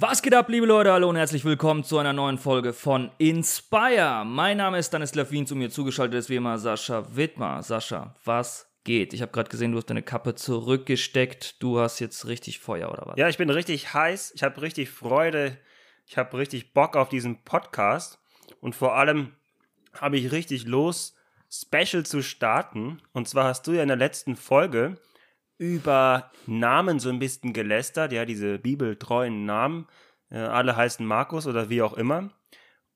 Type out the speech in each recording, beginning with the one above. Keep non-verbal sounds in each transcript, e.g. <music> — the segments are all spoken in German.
Was geht ab, liebe Leute? Hallo und herzlich willkommen zu einer neuen Folge von Inspire. Mein Name ist Stanislav Wien, zu mir zugeschaltet ist wie immer Sascha Wittmer. Sascha, was geht? Ich habe gerade gesehen, du hast deine Kappe zurückgesteckt. Du hast jetzt richtig Feuer, oder was? Ja, ich bin richtig heiß. Ich habe richtig Freude. Ich habe richtig Bock auf diesen Podcast. Und vor allem habe ich richtig Lust, Special zu starten. Und zwar hast du ja in der letzten Folge über Namen so ein bisschen gelästert, ja, diese bibeltreuen Namen. Äh, alle heißen Markus oder wie auch immer.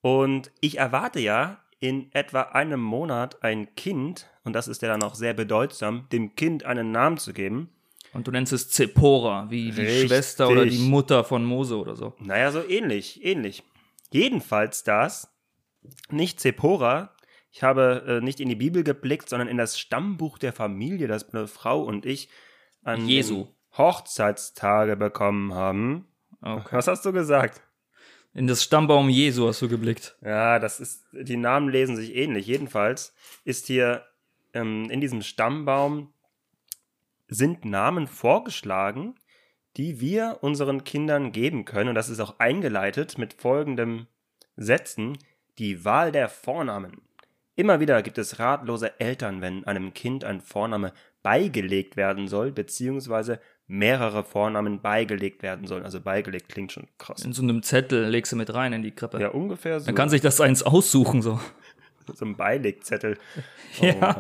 Und ich erwarte ja in etwa einem Monat ein Kind, und das ist ja dann auch sehr bedeutsam, dem Kind einen Namen zu geben. Und du nennst es Zippora, wie die Richtig. Schwester oder die Mutter von Mose oder so. Naja, so ähnlich, ähnlich. Jedenfalls das, nicht Zippora. Ich habe äh, nicht in die Bibel geblickt, sondern in das Stammbuch der Familie, das meine Frau und ich an Jesu. Hochzeitstage bekommen haben. Okay. Was hast du gesagt? In das Stammbaum Jesu hast du geblickt. Ja, das ist, die Namen lesen sich ähnlich. Jedenfalls ist hier ähm, in diesem Stammbaum sind Namen vorgeschlagen, die wir unseren Kindern geben können. Und das ist auch eingeleitet mit folgendem Sätzen. Die Wahl der Vornamen. Immer wieder gibt es ratlose Eltern, wenn einem Kind ein Vorname beigelegt werden soll, beziehungsweise mehrere Vornamen beigelegt werden sollen. Also beigelegt klingt schon krass. In so einem Zettel legst du mit rein in die Krippe. Ja, ungefähr so. Dann kann sich das eins aussuchen, so. <laughs> so ein Beilegzettel. <laughs> Oh Ja. Mann.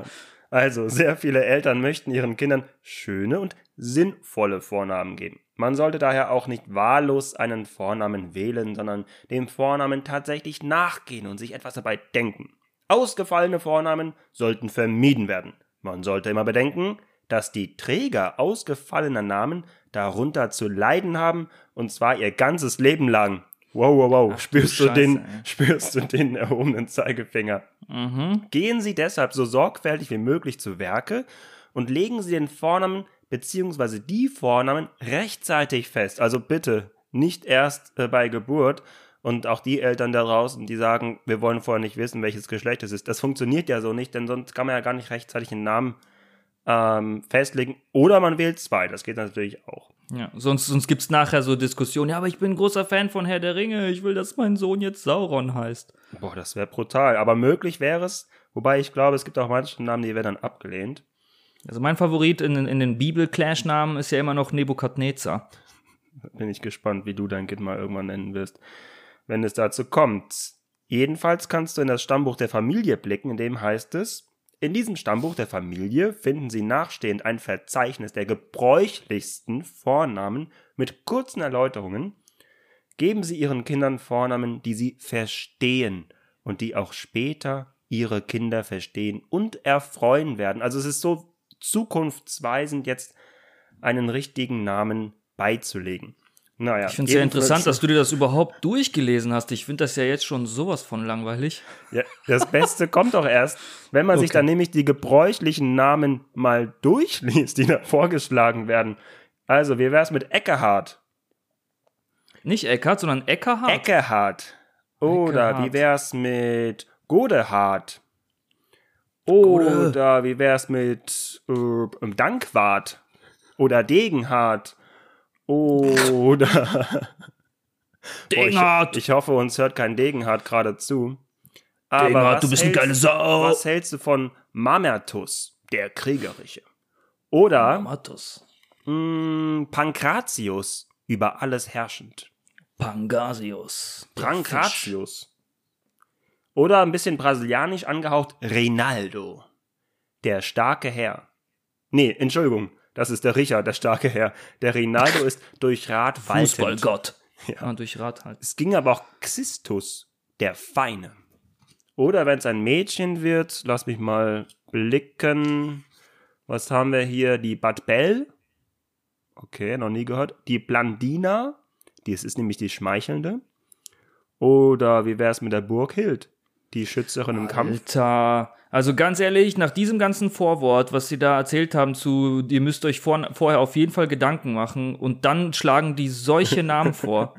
Also, sehr viele Eltern möchten ihren Kindern schöne und sinnvolle Vornamen geben. Man sollte daher auch nicht wahllos einen Vornamen wählen, sondern dem Vornamen tatsächlich nachgehen und sich etwas dabei denken. Ausgefallene Vornamen sollten vermieden werden. Man sollte immer bedenken, dass die Träger ausgefallener Namen darunter zu leiden haben, und zwar ihr ganzes Leben lang. Wow, wow, wow. Ach spürst, du Scheiße, den, ey. spürst du den erhobenen Zeigefinger? Mhm. Gehen Sie deshalb so sorgfältig wie möglich zu Werke und legen Sie den Vornamen bzw. die Vornamen rechtzeitig fest. Also bitte nicht erst äh, bei Geburt und auch die Eltern da draußen, die sagen, wir wollen vorher nicht wissen, welches Geschlecht es ist. Das funktioniert ja so nicht, denn sonst kann man ja gar nicht rechtzeitig einen Namen ähm, festlegen. Oder man wählt zwei, das geht natürlich auch. Ja, sonst, sonst gibt's nachher so Diskussionen. Ja, aber ich bin ein großer Fan von Herr der Ringe. Ich will, dass mein Sohn jetzt Sauron heißt. Boah, das wäre brutal. Aber möglich wäre es, wobei ich glaube, es gibt auch manche Namen, die werden dann abgelehnt. Also mein Favorit in, in den Bibel-Clash-Namen ist ja immer noch Nebukadnezar. Bin ich gespannt, wie du dein Kind mal irgendwann nennen wirst, wenn es dazu kommt. Jedenfalls kannst du in das Stammbuch der Familie blicken, in dem heißt es, in diesem Stammbuch der Familie finden Sie nachstehend ein Verzeichnis der gebräuchlichsten Vornamen mit kurzen Erläuterungen. Geben Sie Ihren Kindern Vornamen, die Sie verstehen und die auch später Ihre Kinder verstehen und erfreuen werden. Also es ist so zukunftsweisend jetzt einen richtigen Namen beizulegen. Naja, Ich finde es sehr interessant, dass du dir das überhaupt durchgelesen hast. Ich finde das ja jetzt schon sowas von langweilig. Ja, das Beste kommt doch erst, wenn man sich Okay. dann nämlich die gebräuchlichen Namen mal durchliest, die da vorgeschlagen werden. Also, wie wär's mit Eckehard? Nicht Eckart, sondern Eckerhard. Eckehard. Oder Eckehard. wie wär's mit Godehard? Gode. Oder wie wär's mit äh, Dankwart? Oder Degenhard? Oder <laughs> Degenhardt. Ich, ich hoffe, uns hört kein Degenhardt gerade zu. Aber Degenhardt, du bist eine hältst- geile Sau. Was hältst du von Mamertus, der Kriegerische? Oder Matus. mh, Pankratius, über alles herrschend. Pangasius. Pankratius. Oder ein bisschen brasilianisch angehaucht Reinaldo, der starke Herr. Nee, Entschuldigung, das ist der Richard, der starke Herr. Der Reinaldo ist durch Rat waltend. Fußballgott. Ja. Ja. durch Rad halt. Es ging aber auch Xistus, der Feine. Oder wenn es ein Mädchen wird, lass mich mal blicken. Was haben wir hier? Die Bad Bell. Okay, noch nie gehört. Die Blandina. Dies ist nämlich die Schmeichelnde. Oder wie wär's mit der Burghild? Die Schützerin im Kampf. Alter. Also ganz ehrlich, nach diesem ganzen Vorwort, was sie da erzählt haben zu, ihr müsst euch vor, vorher auf jeden Fall Gedanken machen und dann schlagen die solche Namen vor.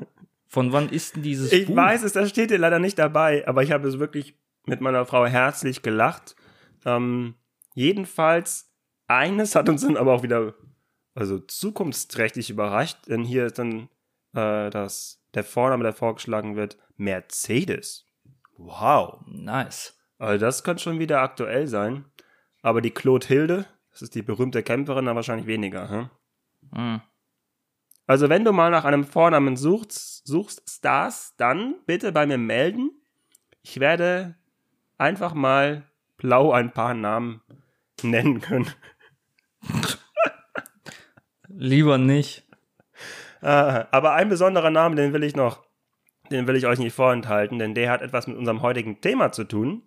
Von wann ist denn dieses Ich Buch? weiß es, das steht hier leider nicht dabei, aber ich habe es wirklich mit meiner Frau herzlich gelacht. Ähm, jedenfalls, eines hat uns dann aber auch wieder, also zukunftsträchtig überrascht, denn hier ist dann äh, das der Vorname, der vorgeschlagen wird, Mercedes. Wow. Nice. Also das könnte schon wieder aktuell sein. Aber die Claude Hilde, das ist die berühmte Kämpferin, dann wahrscheinlich weniger. Hm? Hm. Also wenn du mal nach einem Vornamen suchst, suchst Stars, dann bitte bei mir melden. Ich werde einfach mal blau ein paar Namen nennen können. <laughs> Lieber nicht. Äh, aber ein besonderer Name, den will ich noch, den will ich euch nicht vorenthalten, denn der hat etwas mit unserem heutigen Thema zu tun.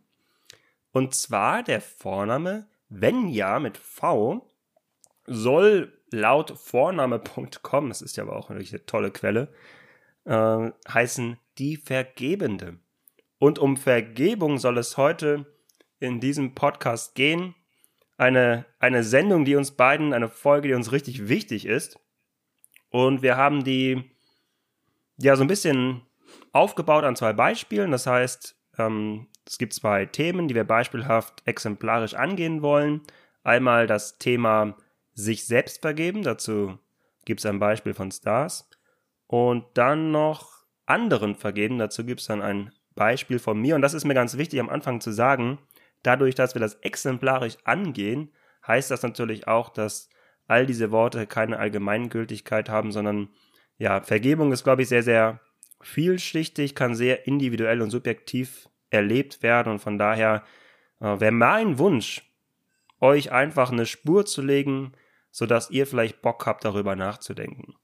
Und zwar der Vorname Venja mit V soll laut Vorname.com, das ist ja aber auch eine tolle Quelle, äh, heißen die Vergebende. Und um Vergebung soll es heute in diesem Podcast gehen. Eine, eine Sendung, die uns beiden, eine Folge, die uns richtig wichtig ist. Und wir haben die ja so ein bisschen aufgebaut an zwei Beispielen. Das heißt, ähm, es gibt zwei Themen, die wir beispielhaft exemplarisch angehen wollen. Einmal das Thema sich selbst vergeben. Dazu gibt es ein Beispiel von Stars. Und dann noch anderen vergeben. Dazu gibt es dann ein Beispiel von mir. Und das ist mir ganz wichtig am Anfang zu sagen. Dadurch, dass wir das exemplarisch angehen, heißt das natürlich auch, dass all diese Worte keine Allgemeingültigkeit haben, sondern ja, Vergebung ist, glaube ich, sehr, sehr vielschichtig, kann sehr individuell und subjektiv erlebt werden und von daher äh, wäre mein Wunsch, euch einfach eine Spur zu legen, sodass ihr vielleicht Bock habt, darüber nachzudenken.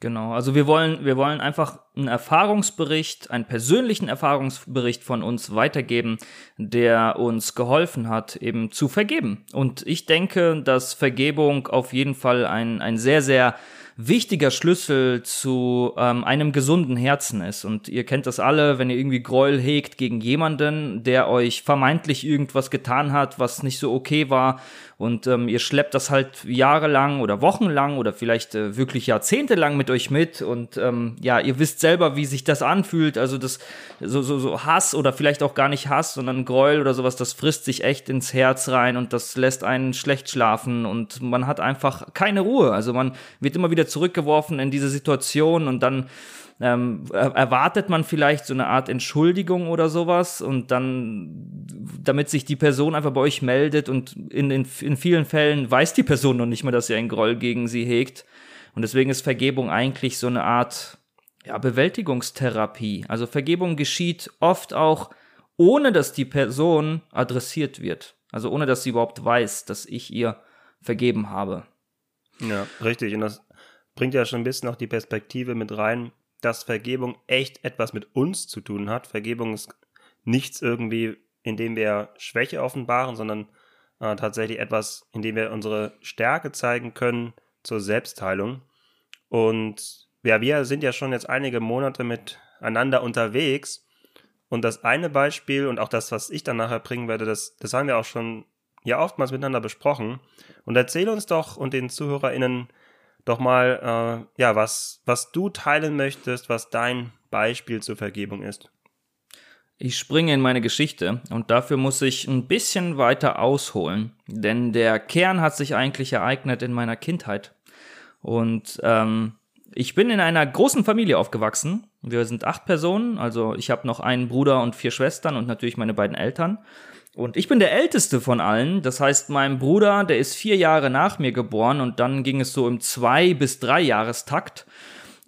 Genau, also wir wollen, wir wollen einfach einen Erfahrungsbericht, einen persönlichen Erfahrungsbericht von uns weitergeben, der uns geholfen hat, eben zu vergeben. Und ich denke, dass Vergebung auf jeden Fall ein, ein sehr, sehr wichtiger Schlüssel zu ähm, einem gesunden Herzen ist. Und ihr kennt das alle, wenn ihr irgendwie Gräuel hegt gegen jemanden, der euch vermeintlich irgendwas getan hat, was nicht so okay war. Und ähm, ihr schleppt das halt jahrelang oder wochenlang oder vielleicht äh, wirklich jahrzehntelang mit euch mit. Und ähm, ja, ihr wisst selber, wie sich das anfühlt. Also das so, so, so Hass oder vielleicht auch gar nicht Hass, sondern Gräuel oder sowas, das frisst sich echt ins Herz rein und das lässt einen schlecht schlafen und man hat einfach keine Ruhe. Also man wird immer wieder zurückgeworfen in diese Situation und dann ähm, erwartet man vielleicht so eine Art Entschuldigung oder sowas und dann, damit sich die Person einfach bei euch meldet und in, in, in vielen Fällen weiß die Person noch nicht mal, dass ihr einen Groll gegen sie hegt. Und deswegen ist Vergebung eigentlich so eine Art ja, Bewältigungstherapie. Also Vergebung geschieht oft auch, ohne dass die Person adressiert wird. Also ohne dass sie überhaupt weiß, dass ich ihr vergeben habe. Ja, richtig. Und das bringt ja schon ein bisschen auch die Perspektive mit rein, dass Vergebung echt etwas mit uns zu tun hat. Vergebung ist nichts irgendwie, in dem wir Schwäche offenbaren, sondern äh, tatsächlich etwas, in dem wir unsere Stärke zeigen können zur Selbstheilung. Und ja, wir sind ja schon jetzt einige Monate miteinander unterwegs. Und das eine Beispiel und auch das, was ich dann nachher bringen werde, das, das haben wir auch schon ja oftmals miteinander besprochen. Und erzähl uns doch und den ZuhörerInnen doch mal, äh, ja, was, was du teilen möchtest, was dein Beispiel zur Vergebung ist. Ich springe in meine Geschichte und dafür muss ich ein bisschen weiter ausholen, denn der Kern hat sich eigentlich ereignet in meiner Kindheit. Und ähm, ich bin in einer großen Familie aufgewachsen. Wir sind acht Personen, also ich habe noch einen Bruder und vier Schwestern und natürlich meine beiden Eltern. Und ich bin der älteste von allen. Das heißt, mein Bruder, der ist vier Jahre nach mir geboren und dann ging es so im zwei bis drei Jahrestakt.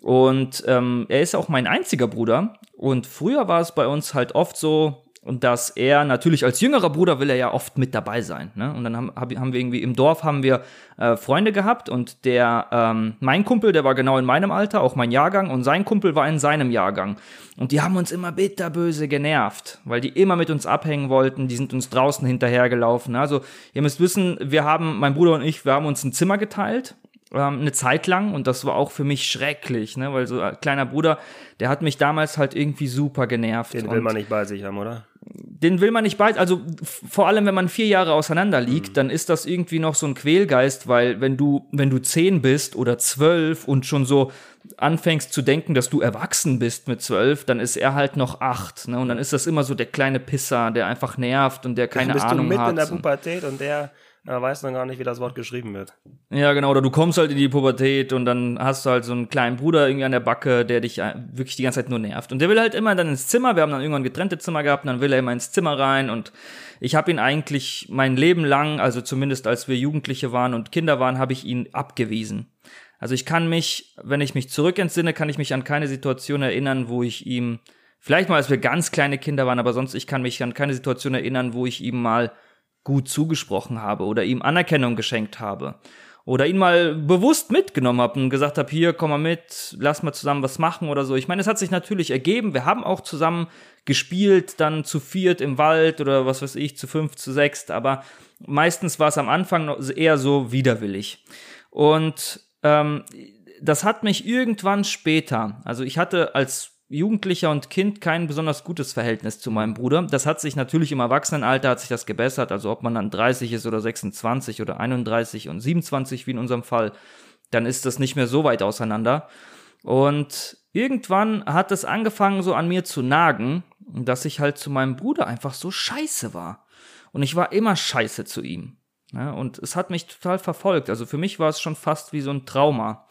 Und ähm, er ist auch mein einziger Bruder. Und früher war es bei uns halt oft so, und dass er natürlich als jüngerer Bruder will er ja oft mit dabei sein. Ne? Und dann haben, haben wir irgendwie im Dorf haben wir äh, Freunde gehabt und der ähm, mein Kumpel, der war genau in meinem Alter, auch mein Jahrgang und sein Kumpel war in seinem Jahrgang. Und die haben uns immer bitterböse genervt, weil die immer mit uns abhängen wollten. Die sind uns draußen hinterhergelaufen. Also ihr müsst wissen, wir haben mein Bruder und ich, wir haben uns ein Zimmer geteilt ähm, eine Zeit lang und das war auch für mich schrecklich, ne, weil so ein kleiner Bruder, der hat mich damals halt irgendwie super genervt. Den will man nicht bei sich haben, oder? Den will man nicht bei, also vor allem wenn man vier Jahre auseinander liegt, mhm. dann ist das irgendwie noch so ein Quälgeist, weil wenn du, wenn du zehn bist oder zwölf und schon so anfängst zu denken, dass du erwachsen bist mit zwölf, dann ist er halt noch acht, ne, und dann ist das immer so der kleine Pisser, der einfach nervt und der keine dann bist Ahnung du mit hat. in der Pubertät und der er weiß dann gar nicht, wie das Wort geschrieben wird. Ja, genau. Oder du kommst halt in die Pubertät und dann hast du halt so einen kleinen Bruder irgendwie an der Backe, der dich äh, wirklich die ganze Zeit nur nervt. Und der will halt immer dann ins Zimmer. Wir haben dann irgendwann getrennte Zimmer gehabt und dann will er immer ins Zimmer rein. Und ich habe ihn eigentlich mein Leben lang, also zumindest als wir Jugendliche waren und Kinder waren, habe ich ihn abgewiesen. Also ich kann mich, wenn ich mich zurückentsinne, kann ich mich an keine Situation erinnern, wo ich ihm, vielleicht mal als wir ganz kleine Kinder waren, aber sonst ich kann mich an keine Situation erinnern, wo ich ihm mal gut zugesprochen habe oder ihm Anerkennung geschenkt habe oder ihn mal bewusst mitgenommen habe und gesagt habe, hier, komm mal mit, lass mal zusammen was machen oder so. Ich meine, es hat sich natürlich ergeben. Wir haben auch zusammen gespielt, dann zu viert im Wald oder was weiß ich, zu fünf, zu sechst, aber meistens war es am Anfang eher so widerwillig. Und ähm, das hat mich irgendwann später, also ich hatte als Jugendlicher und Kind kein besonders gutes Verhältnis zu meinem Bruder. Das hat sich natürlich im Erwachsenenalter hat sich das gebessert. Also ob man dann 30 ist oder 26 oder 31 und 27 wie in unserem Fall, dann ist das nicht mehr so weit auseinander. Und irgendwann hat es angefangen so an mir zu nagen, dass ich halt zu meinem Bruder einfach so scheiße war. Und ich war immer scheiße zu ihm. Ja, und es hat mich total verfolgt. Also für mich war es schon fast wie so ein Trauma.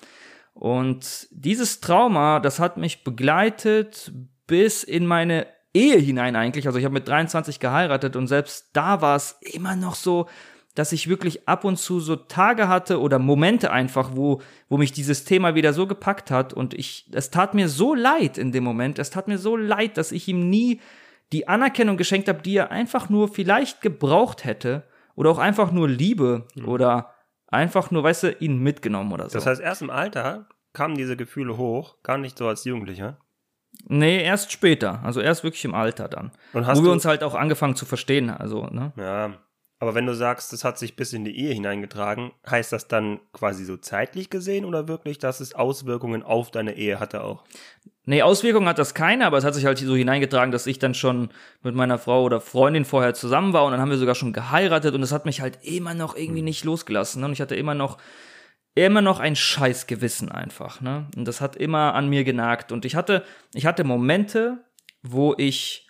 Und dieses Trauma, das hat mich begleitet bis in meine Ehe hinein eigentlich. Also ich habe mit 23 geheiratet und selbst da war es immer noch so, dass ich wirklich ab und zu so Tage hatte oder Momente einfach, wo, wo mich dieses Thema wieder so gepackt hat und ich, es tat mir so leid in dem Moment, es tat mir so leid, dass ich ihm nie die Anerkennung geschenkt habe, die er einfach nur vielleicht gebraucht hätte oder auch einfach nur Liebe mhm. oder einfach nur, weißt du, ihn mitgenommen oder so. Das heißt, erst im Alter kamen diese Gefühle hoch, gar nicht so als Jugendlicher? Nee, erst später. Also erst wirklich im Alter dann. Und hast wo wir uns halt auch angefangen zu verstehen. Also, ne? Ja. Aber wenn du sagst, das hat sich bis in die Ehe hineingetragen, heißt das dann quasi so zeitlich gesehen oder wirklich, dass es Auswirkungen auf deine Ehe hatte auch? Nee, Auswirkungen hat das keine, aber es hat sich halt so hineingetragen, dass ich dann schon mit meiner Frau oder Freundin vorher zusammen war und dann haben wir sogar schon geheiratet und es hat mich halt immer noch irgendwie hm. nicht losgelassen. Ne? Und ich hatte immer noch immer noch ein scheiß Gewissen einfach, ne? Und das hat immer an mir genagt und ich hatte ich hatte Momente, wo ich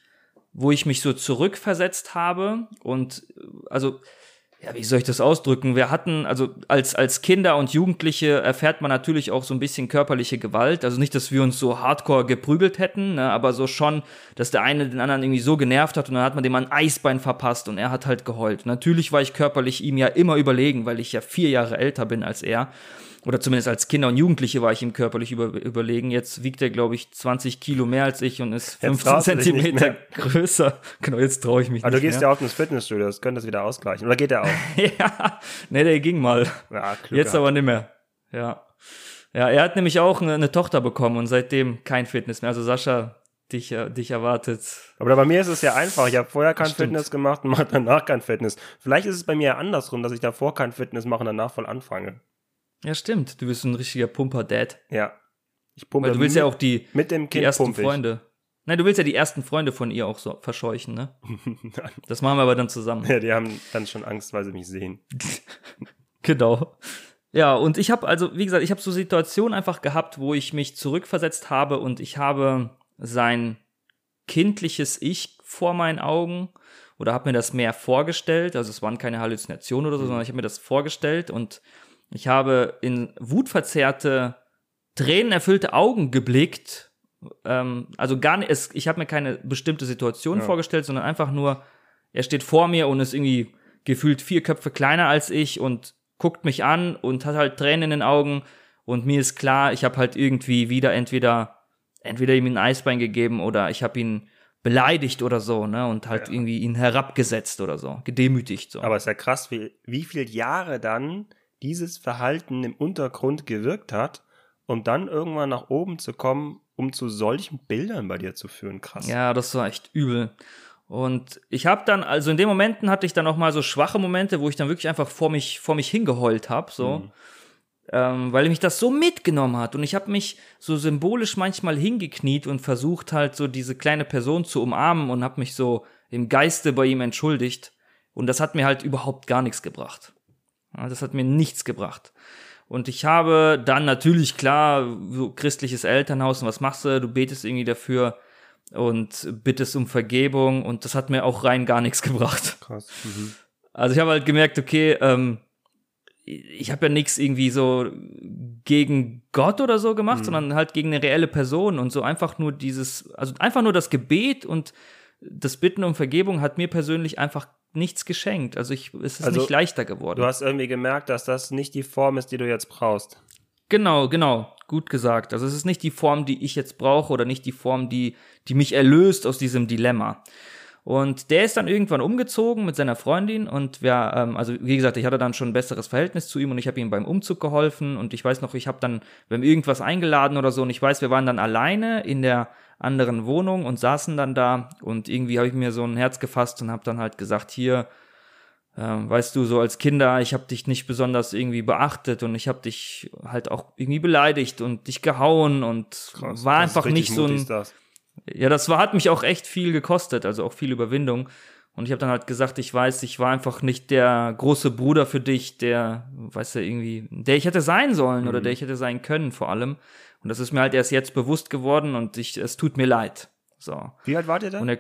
wo ich mich so zurückversetzt habe und also ja, wie soll ich das ausdrücken? Wir hatten, also als, als Kinder und Jugendliche erfährt man natürlich auch so ein bisschen körperliche Gewalt. Also nicht, dass wir uns so hardcore geprügelt hätten, ne, aber so schon, dass der eine den anderen irgendwie so genervt hat und dann hat man dem ein Eisbein verpasst und er hat halt geheult. Natürlich war ich körperlich ihm ja immer überlegen, weil ich ja vier Jahre älter bin als er oder zumindest als Kinder und Jugendliche war ich ihm körperlich über, überlegen. Jetzt wiegt er, glaube ich, 20 Kilo mehr als ich und ist 15 Zentimeter <laughs> größer. Genau, jetzt traue ich mich Aber nicht. Aber du gehst mehr. ja auch ins Fitnessstudio, das könnte das wieder ausgleichen. Oder geht er auch? <laughs> ja, ne, der ging mal. Ja, jetzt aber nicht mehr. Ja. Ja, er hat nämlich auch eine, eine, Tochter bekommen und seitdem kein Fitness mehr. Also Sascha, dich, äh, dich erwartet. Aber bei mir ist es ja einfach. Ich habe vorher kein Fitness gemacht und mache danach kein Fitness. Vielleicht ist es bei mir ja andersrum, dass ich davor kein Fitness mache und danach voll anfange. Ja, stimmt. Du bist ein richtiger Pumper-Dad. Ja. Ich pumpe Weil du willst ja auch die, mit dem kind die ersten Freunde. Nein, du willst ja die ersten Freunde von ihr auch so verscheuchen, ne? <laughs> das machen wir aber dann zusammen. Ja, die haben dann schon Angst, weil sie mich sehen. <laughs> genau. Ja, und ich habe also, wie gesagt, ich habe so Situationen einfach gehabt, wo ich mich zurückversetzt habe und ich habe sein kindliches Ich vor meinen Augen oder habe mir das mehr vorgestellt. Also es waren keine Halluzinationen oder so, mhm. sondern ich habe mir das vorgestellt und ich habe in wutverzerrte, tränenerfüllte Augen geblickt. Ähm, also gar nicht, es, ich habe mir keine bestimmte Situation ja. vorgestellt, sondern einfach nur, er steht vor mir und ist irgendwie gefühlt vier Köpfe kleiner als ich und guckt mich an und hat halt Tränen in den Augen. Und mir ist klar, ich habe halt irgendwie wieder entweder, entweder ihm ein Eisbein gegeben oder ich habe ihn beleidigt oder so, ne? Und halt ja. irgendwie ihn herabgesetzt oder so, gedemütigt so. Aber es ist ja krass, wie, wie viele Jahre dann dieses Verhalten im Untergrund gewirkt hat, um dann irgendwann nach oben zu kommen, um zu solchen Bildern bei dir zu führen. Krass. Ja, das war echt übel. Und ich habe dann, also in den Momenten hatte ich dann auch mal so schwache Momente, wo ich dann wirklich einfach vor mich, vor mich hingeheult habe, so. Mhm. Ähm, weil mich das so mitgenommen hat. Und ich habe mich so symbolisch manchmal hingekniet und versucht halt so diese kleine Person zu umarmen und habe mich so im Geiste bei ihm entschuldigt. Und das hat mir halt überhaupt gar nichts gebracht. Das hat mir nichts gebracht. Und ich habe dann natürlich klar, so christliches Elternhaus und was machst du? Du betest irgendwie dafür und bittest um Vergebung und das hat mir auch rein gar nichts <laughs> gebracht. Krass. Mhm. Also ich habe halt gemerkt, okay, ähm, ich habe ja nichts irgendwie so gegen Gott oder so gemacht, mhm. sondern halt gegen eine reelle Person und so einfach nur dieses, also einfach nur das Gebet und das Bitten um Vergebung hat mir persönlich einfach nichts geschenkt. Also ich, es ist also, nicht leichter geworden. Du hast irgendwie gemerkt, dass das nicht die Form ist, die du jetzt brauchst. Genau, genau, gut gesagt. Also es ist nicht die Form, die ich jetzt brauche oder nicht die Form, die, die mich erlöst aus diesem Dilemma. Und der ist dann irgendwann umgezogen mit seiner Freundin und wir, ähm, also wie gesagt, ich hatte dann schon ein besseres Verhältnis zu ihm und ich habe ihm beim Umzug geholfen und ich weiß noch, ich habe dann, wir haben irgendwas eingeladen oder so und ich weiß, wir waren dann alleine in der anderen Wohnung und saßen dann da und irgendwie habe ich mir so ein Herz gefasst und habe dann halt gesagt, hier, äh, weißt du, so als Kinder, ich habe dich nicht besonders irgendwie beachtet und ich habe dich halt auch irgendwie beleidigt und dich gehauen und Krass, war einfach nicht so ein das. Ja, das war, hat mich auch echt viel gekostet, also auch viel Überwindung. Und ich habe dann halt gesagt, ich weiß, ich war einfach nicht der große Bruder für dich, der, weißt du, irgendwie, der ich hätte sein sollen mhm. oder der ich hätte sein können vor allem. Und das ist mir halt erst jetzt bewusst geworden und ich, es tut mir leid. So. Wie alt wart ihr denn? Er,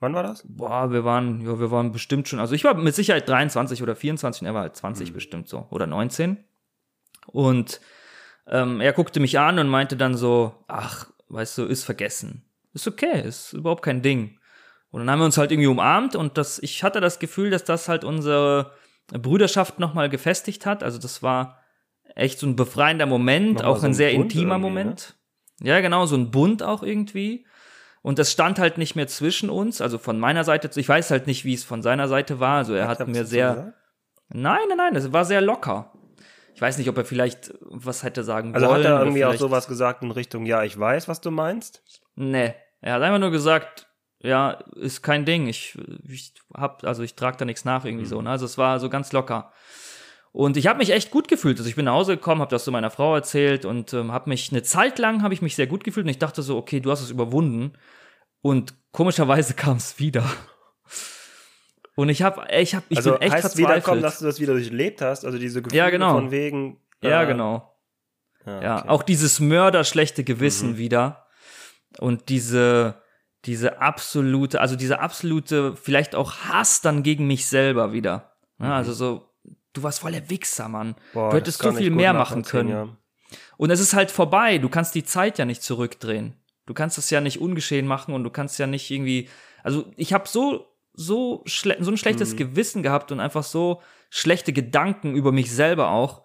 Wann war das? Boah, wir waren, ja, wir waren bestimmt schon, also ich war mit Sicherheit 23 oder 24 und er war halt 20 mhm. bestimmt so oder 19. Und ähm, er guckte mich an und meinte dann so, ach, weißt du, ist vergessen ist okay, ist überhaupt kein Ding. Und dann haben wir uns halt irgendwie umarmt und das, ich hatte das Gefühl, dass das halt unsere Brüderschaft nochmal gefestigt hat. Also das war echt so ein befreiender Moment, nochmal auch so ein, sehr Bund intimer Moment. Ne? Ja, genau, so ein Bund auch irgendwie. Und das stand halt nicht mehr zwischen uns, also von meiner Seite, ich weiß halt nicht, wie es von seiner Seite war. Also er hat mir sehr. Nein, nein, nein, es war sehr locker. Ich weiß nicht, ob er vielleicht was hätte sagen also wollen. Also hat er irgendwie auch sowas gesagt in Richtung, ja, ich weiß, was du meinst? Nee. Er hat einfach nur gesagt, ja, ist kein Ding. Ich, ich hab, also ich trage da nichts nach irgendwie mhm. so. Ne? Also es war so ganz locker. Und ich habe mich echt gut gefühlt. Also ich bin nach Hause gekommen, habe das zu meiner Frau erzählt und ähm, habe mich eine Zeit lang habe ich mich sehr gut gefühlt und ich dachte so, okay, du hast es überwunden. Und komischerweise <laughs> kam es wieder. Und ich habe, ich habe, ich also bin echt heißt verzweifelt. wiederkommen, dass du das wieder durchlebt hast, also diese Gefühle ja, genau. von wegen. Äh, ja, genau. Ja, okay. ja, auch dieses mörderschlechte Gewissen mhm. wieder und diese diese absolute, also diese absolute, vielleicht auch Hass dann gegen mich selber wieder. Ja, mhm. also so, du warst voll der Wichser, Mann. Boah, du hättest so viel mehr machen können. Ja. Und es ist halt vorbei. Du kannst die Zeit ja nicht zurückdrehen. Du kannst es ja nicht ungeschehen machen und du kannst ja nicht irgendwie. Also ich habe so so so ein schlechtes mhm. Gewissen gehabt und einfach so schlechte Gedanken über mich selber auch,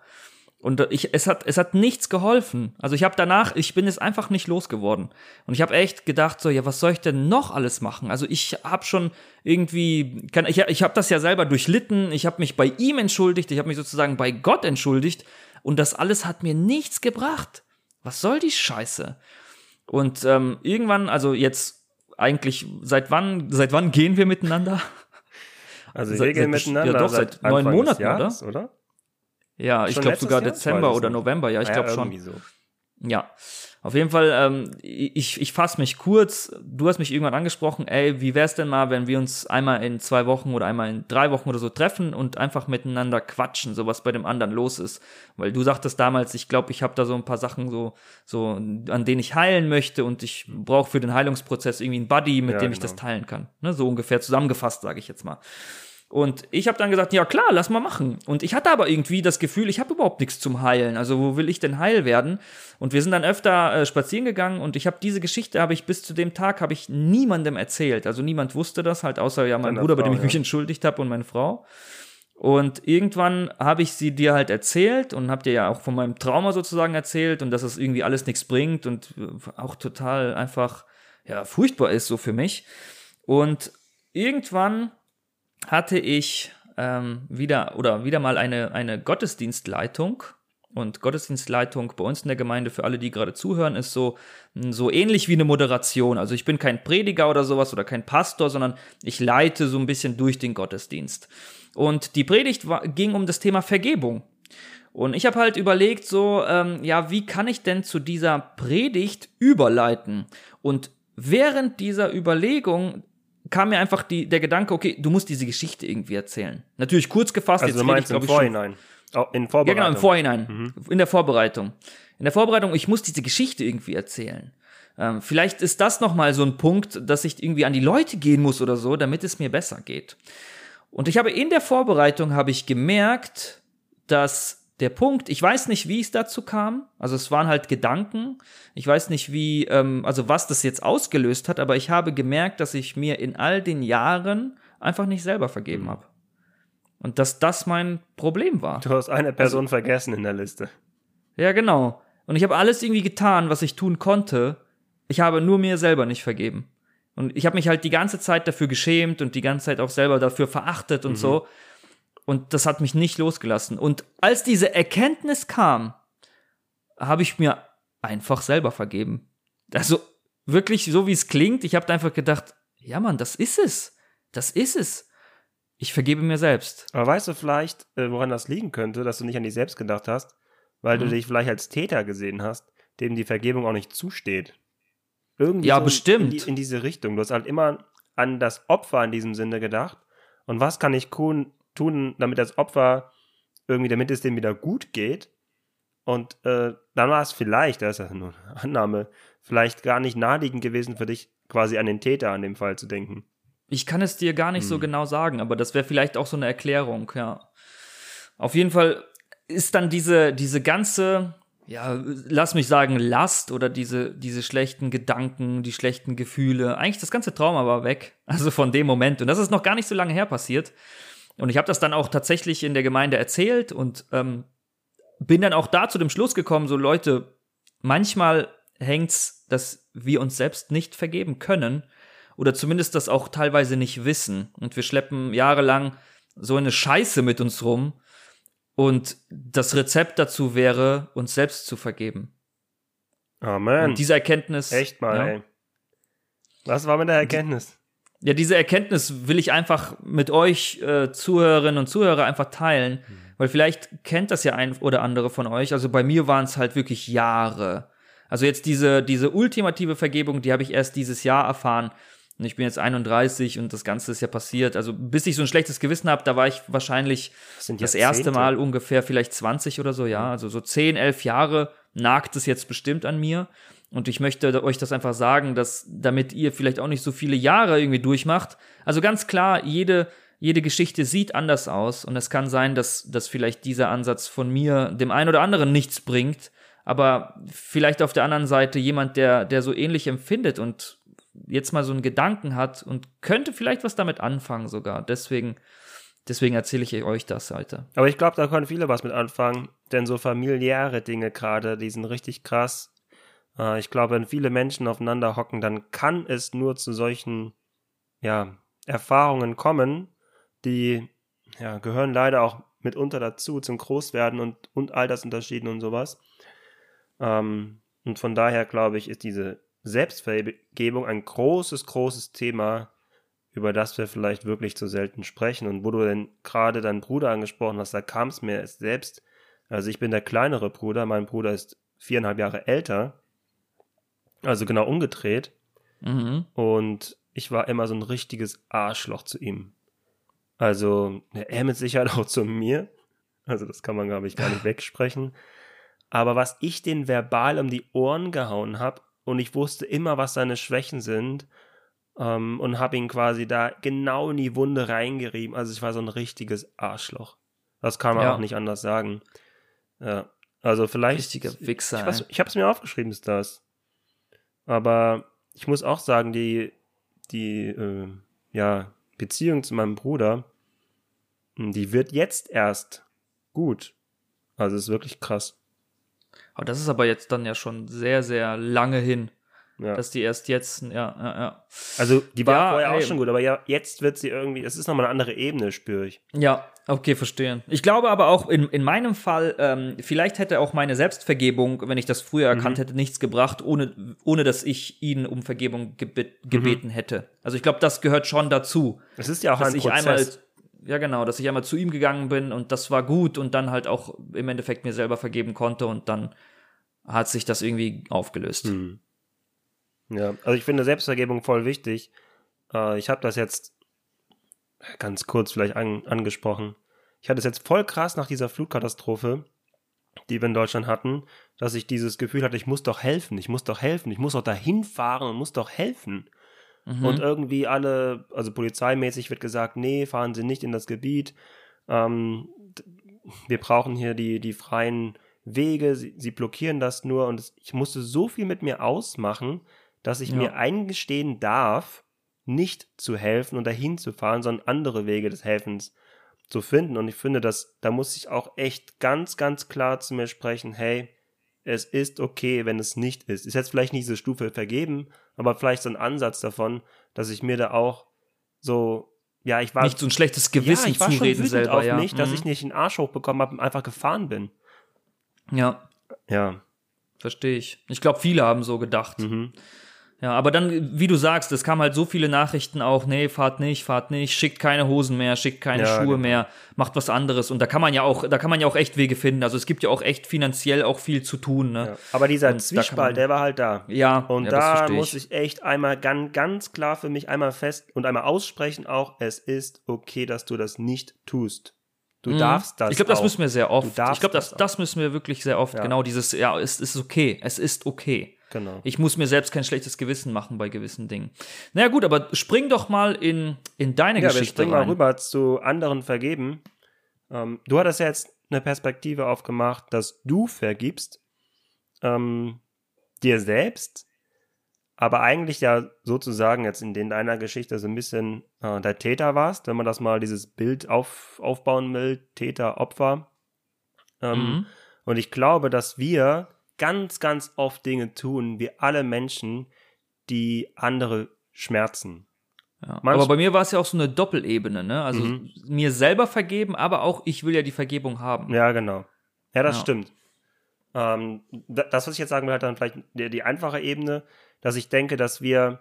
und ich, es hat, es hat nichts geholfen. Also ich habe danach, ich bin es einfach nicht losgeworden. Und ich habe echt gedacht, so, ja, was soll ich denn noch alles machen? Also ich habe schon irgendwie, kann, ich, ich habe das ja selber durchlitten. Ich habe mich bei ihm entschuldigt. Ich habe mich sozusagen bei Gott entschuldigt. Und das alles hat mir nichts gebracht. Was soll die Scheiße? Und ähm, irgendwann, also jetzt eigentlich, seit wann, seit wann gehen wir miteinander? Also wir gehen miteinander ja, doch, seit, seit neun Monaten, Jahres, oder? oder? Ja, ich glaube sogar Jahr? Dezember oder November, ja, ich glaube ja, schon. So. Ja. Auf jeden Fall, ähm, ich, ich fasse mich kurz. Du hast mich irgendwann angesprochen, ey, wie wär's denn mal, wenn wir uns einmal in zwei Wochen oder einmal in drei Wochen oder so treffen und einfach miteinander quatschen, so was bei dem anderen los ist. Weil du sagtest damals, ich glaube, ich habe da so ein paar Sachen so, so, an denen ich heilen möchte und ich brauche für den Heilungsprozess irgendwie einen Buddy, mit ja, dem ich genau. das teilen kann. Ne? So ungefähr zusammengefasst, sage ich jetzt mal. Und ich habe dann gesagt, ja klar, lass mal machen. Und ich hatte aber irgendwie das Gefühl, ich habe überhaupt nichts zum Heilen. Also wo will ich denn heil werden? Und wir sind dann öfter äh, spazieren gegangen und ich habe diese Geschichte, habe ich bis zu dem Tag, habe ich niemandem erzählt. Also niemand wusste das, halt außer ja mein Bruder, Frau, bei dem ich ja. mich entschuldigt habe und meine Frau. Und irgendwann habe ich sie dir halt erzählt und habe dir ja auch von meinem Trauma sozusagen erzählt und dass es irgendwie alles nichts bringt und äh, auch total einfach ja furchtbar ist so für mich. Und irgendwann hatte ich ähm, wieder oder wieder mal eine, eine Gottesdienstleitung. Und Gottesdienstleitung bei uns in der Gemeinde, für alle, die gerade zuhören, ist so, so ähnlich wie eine Moderation. Also ich bin kein Prediger oder sowas oder kein Pastor, sondern ich leite so ein bisschen durch den Gottesdienst. Und die Predigt war, ging um das Thema Vergebung. Und ich habe halt überlegt, so, ähm, ja, wie kann ich denn zu dieser Predigt überleiten? Und während dieser Überlegung kam mir einfach die, der Gedanke, okay, du musst diese Geschichte irgendwie erzählen. Natürlich kurz gefasst. Also jetzt meinst ich, im Vorhinein. Oh, in Vorbereitung. Ja, genau, im Vorhinein. Mhm. In der Vorbereitung. In der Vorbereitung, ich muss diese Geschichte irgendwie erzählen. Ähm, vielleicht ist das nochmal so ein Punkt, dass ich irgendwie an die Leute gehen muss oder so, damit es mir besser geht. Und ich habe in der Vorbereitung habe ich gemerkt, dass der Punkt, ich weiß nicht, wie es dazu kam, also es waren halt Gedanken, ich weiß nicht, wie, ähm, also was das jetzt ausgelöst hat, aber ich habe gemerkt, dass ich mir in all den Jahren einfach nicht selber vergeben habe. Und dass das mein Problem war. Du hast eine Person also, vergessen in der Liste. Ja, genau. Und ich habe alles irgendwie getan, was ich tun konnte. Ich habe nur mir selber nicht vergeben. Und ich habe mich halt die ganze Zeit dafür geschämt und die ganze Zeit auch selber dafür verachtet und mhm. so. Und das hat mich nicht losgelassen. Und als diese Erkenntnis kam, habe ich mir einfach selber vergeben. Also wirklich so wie es klingt, ich habe einfach gedacht, ja Mann, das ist es. Das ist es. Ich vergebe mir selbst. Aber weißt du vielleicht, äh, woran das liegen könnte, dass du nicht an dich selbst gedacht hast? Weil mhm. du dich vielleicht als Täter gesehen hast, dem die Vergebung auch nicht zusteht. Irgendwie ja, so bestimmt. In, die, in, diese Richtung. Du hast halt immer an das Opfer in diesem Sinne gedacht. Und was kann ich tun, damit das Opfer irgendwie, damit es dem wieder gut geht? Und äh, dann war es vielleicht, das ist ja nur eine Annahme, vielleicht gar nicht naheliegend gewesen für dich, quasi an den Täter an dem Fall zu denken. Ich kann es dir gar nicht hm. so genau sagen, aber das wäre vielleicht auch so eine Erklärung, ja. Auf jeden Fall ist dann diese, diese ganze, ja, lass mich sagen, Last oder diese, diese schlechten Gedanken, die schlechten Gefühle, eigentlich das ganze Trauma war weg. Also von dem Moment. Und das ist noch gar nicht so lange her passiert. Und ich habe das dann auch tatsächlich in der Gemeinde erzählt und ähm, bin dann auch da zu dem Schluss gekommen, so Leute, manchmal hängt's, dass wir uns selbst nicht vergeben können oder zumindest das auch teilweise nicht wissen. Und wir schleppen jahrelang so eine Scheiße mit uns rum. Und das Rezept dazu wäre, uns selbst zu vergeben. Amen. Und diese Erkenntnis. Echt mal, ja, ey. Was war mit der Erkenntnis? Ja, diese Erkenntnis will ich einfach mit euch äh, Zuhörerinnen und Zuhörer einfach teilen, mhm. weil vielleicht kennt das ja ein oder andere von euch. Also bei mir waren es halt wirklich Jahre. Also jetzt diese diese ultimative Vergebung, die habe ich erst dieses Jahr erfahren. Und ich bin jetzt 31 und das Ganze ist ja passiert. Also bis ich so ein schlechtes Gewissen habe, da war ich wahrscheinlich das, das erste Mal ungefähr vielleicht 20 oder so, ja. Also so 10, 11 Jahre nagt es jetzt bestimmt an mir. Und ich möchte euch das einfach sagen, dass damit ihr vielleicht auch nicht so viele Jahre irgendwie durchmacht. Also ganz klar, jede, jede Geschichte sieht anders aus. Und es kann sein, dass, dass vielleicht dieser Ansatz von mir dem einen oder anderen nichts bringt. Aber vielleicht auf der anderen Seite jemand, der, der so ähnlich empfindet und jetzt mal so einen Gedanken hat und könnte vielleicht was damit anfangen sogar. Deswegen, deswegen erzähle ich euch das heute. Aber ich glaube, da können viele was mit anfangen, denn so familiäre Dinge gerade, die sind richtig krass. Äh, ich glaube, wenn viele Menschen aufeinander hocken, dann kann es nur zu solchen, ja, Erfahrungen kommen, die, ja, gehören leider auch mitunter dazu, zum Großwerden und, und Altersunterschieden und sowas. Ähm, und von daher glaube ich, ist diese Selbstvergebung ein großes, großes Thema, über das wir vielleicht wirklich zu selten sprechen. Und wo du denn gerade deinen Bruder angesprochen hast, da kam es mir selbst. Also ich bin der kleinere Bruder, mein Bruder ist viereinhalb Jahre älter, also genau umgedreht. Mhm. Und ich war immer so ein richtiges Arschloch zu ihm. Also er mit Sicherheit auch zu mir. Also das kann man, glaube ich, gar nicht <laughs> wegsprechen. Aber was ich den verbal um die Ohren gehauen habe, und ich wusste immer, was seine Schwächen sind ähm, und habe ihn quasi da genau in die Wunde reingerieben. Also ich war so ein richtiges Arschloch. Das kann man ja. auch nicht anders sagen. Ja. Also vielleicht. Richtiger Wichser. Ich, ich habe es mir aufgeschrieben, ist das. Aber ich muss auch sagen, die, die äh, ja, Beziehung zu meinem Bruder, die wird jetzt erst gut. Also ist wirklich krass. Aber das ist aber jetzt dann ja schon sehr, sehr lange hin. Ja. Dass die erst jetzt, ja, ja, ja. Also die war ja, vorher auch schon gut, aber ja, jetzt wird sie irgendwie, es ist nochmal eine andere Ebene, spüre ich. Ja, okay, verstehe. Ich glaube aber auch in, in meinem Fall, ähm, vielleicht hätte auch meine Selbstvergebung, wenn ich das früher mhm. erkannt hätte, nichts gebracht, ohne, ohne dass ich ihn um Vergebung gebet, gebeten mhm. hätte. Also ich glaube, das gehört schon dazu. Es ist ja auch ein Prozess. Einmal, ja genau, dass ich einmal zu ihm gegangen bin und das war gut und dann halt auch im Endeffekt mir selber vergeben konnte und dann hat sich das irgendwie aufgelöst. Hm. Ja, also ich finde Selbstvergebung voll wichtig. Äh, ich habe das jetzt ganz kurz vielleicht an, angesprochen. Ich hatte es jetzt voll krass nach dieser Flutkatastrophe, die wir in Deutschland hatten, dass ich dieses Gefühl hatte, ich muss doch helfen, ich muss doch helfen, ich muss doch dahin fahren und muss doch helfen. Mhm. Und irgendwie alle, also polizeimäßig wird gesagt, nee, fahren Sie nicht in das Gebiet. Ähm, wir brauchen hier die, die freien Wege, sie, sie blockieren das nur. Und ich musste so viel mit mir ausmachen, dass ich ja. mir eingestehen darf, nicht zu helfen und dahin zu fahren, sondern andere Wege des Helfens zu finden. Und ich finde, dass da muss ich auch echt ganz, ganz klar zu mir sprechen, hey, es ist okay, wenn es nicht ist. Ist jetzt vielleicht nicht diese Stufe vergeben, aber vielleicht so ein Ansatz davon, dass ich mir da auch so, ja, ich war. Nicht so ein schlechtes Gewissen ja, ich war zureden schon selber, auf ja. mich, dass Mhm. ich nicht einen Arsch hochbekommen habe und einfach gefahren bin. Ja, Ja. verstehe ich. Ich glaube, viele haben so gedacht. Mhm. Ja, aber dann, wie du sagst, es kamen halt so viele Nachrichten auch, nee, fahrt nicht, fahrt nicht, schickt keine Hosen mehr, schickt keine Ja, Schuhe genau. mehr, macht was anderes. Und da kann man ja auch, da kann man ja auch echt Wege finden. Also es gibt ja auch echt finanziell auch viel zu tun, ja. ne? Aber dieser Und Zwiespalt, man- der war halt da. Ja, Und ja, das da muss ich echt einmal ganz, ganz klar für mich einmal fest und einmal aussprechen auch, es ist okay, dass du das nicht tust. Du Mhm. darfst das Ich glaube, das müssen wir sehr oft. Ich glaube, das, das das müssen wir wirklich sehr oft. Ja. Genau dieses, ja, es ist okay. Es ist okay. Genau. Ich muss mir selbst kein schlechtes Gewissen machen bei gewissen Dingen. Naja, gut, aber spring doch mal in, in deine Ja, Geschichte springen rein. mal rüber zu anderen vergeben. Ähm, du hattest ja jetzt eine Perspektive aufgemacht, dass du vergibst ähm, dir selbst, aber eigentlich ja sozusagen jetzt in deiner Geschichte so ein bisschen äh, der Täter warst, wenn man das mal dieses Bild auf, aufbauen will, Täter, Opfer. Ähm, Mhm. Und ich glaube, dass wir ganz, ganz oft Dinge tun, wie alle Menschen, die andere schmerzen. Ja. Aber bei mir war es ja auch so eine Doppelebene, ne? Also Mhm. mir selber vergeben, aber auch ich will ja die Vergebung haben. Ja, genau. Ja, das Ja. stimmt. Ähm, da- das, was ich jetzt sagen will, hat dann vielleicht die, die einfache Ebene, dass ich denke, dass wir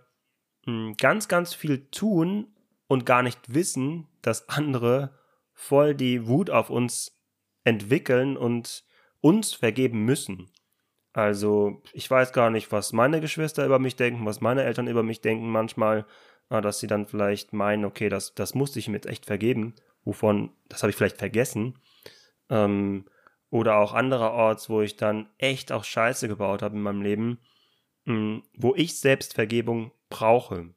mh, ganz, ganz viel tun und gar nicht wissen, dass andere voll die Wut auf uns entwickeln und uns vergeben müssen. Also, ich weiß gar nicht, was meine Geschwister über mich denken, was meine Eltern über mich denken manchmal, äh, dass sie dann vielleicht meinen, okay, das, das musste ich ihm jetzt echt vergeben, wovon, das habe ich vielleicht vergessen. Ähm, oder auch andererorts, wo ich dann echt auch Scheiße gebaut habe in meinem Leben, mh, wo ich selbst Vergebung brauche.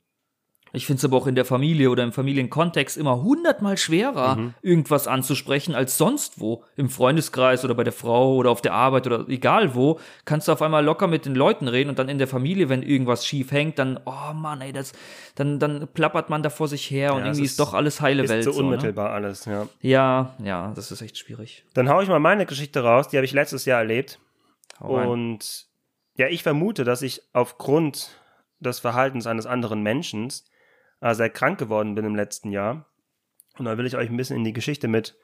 Ich finde es aber auch in der Familie oder im Familienkontext immer hundertmal schwerer, Mhm. irgendwas anzusprechen als sonst wo. Im Freundeskreis oder bei der Frau oder auf der Arbeit oder egal wo, kannst du auf einmal locker mit den Leuten reden und dann in der Familie, wenn irgendwas schief hängt, dann, oh Mann, ey, das, dann, dann plappert man da vor sich her und Ja, es irgendwie ist, ist- doch alles heile Ist Welt. so so, ne? unmittelbar alles, ja. Ja, ja, das ist echt schwierig. Dann hau ich mal meine Geschichte raus, die habe ich letztes Jahr erlebt. Und ja, ich vermute, dass ich aufgrund des Verhaltens eines anderen Menschen sehr krank geworden bin im letzten Jahr. Und da will ich euch ein bisschen in die Geschichte mit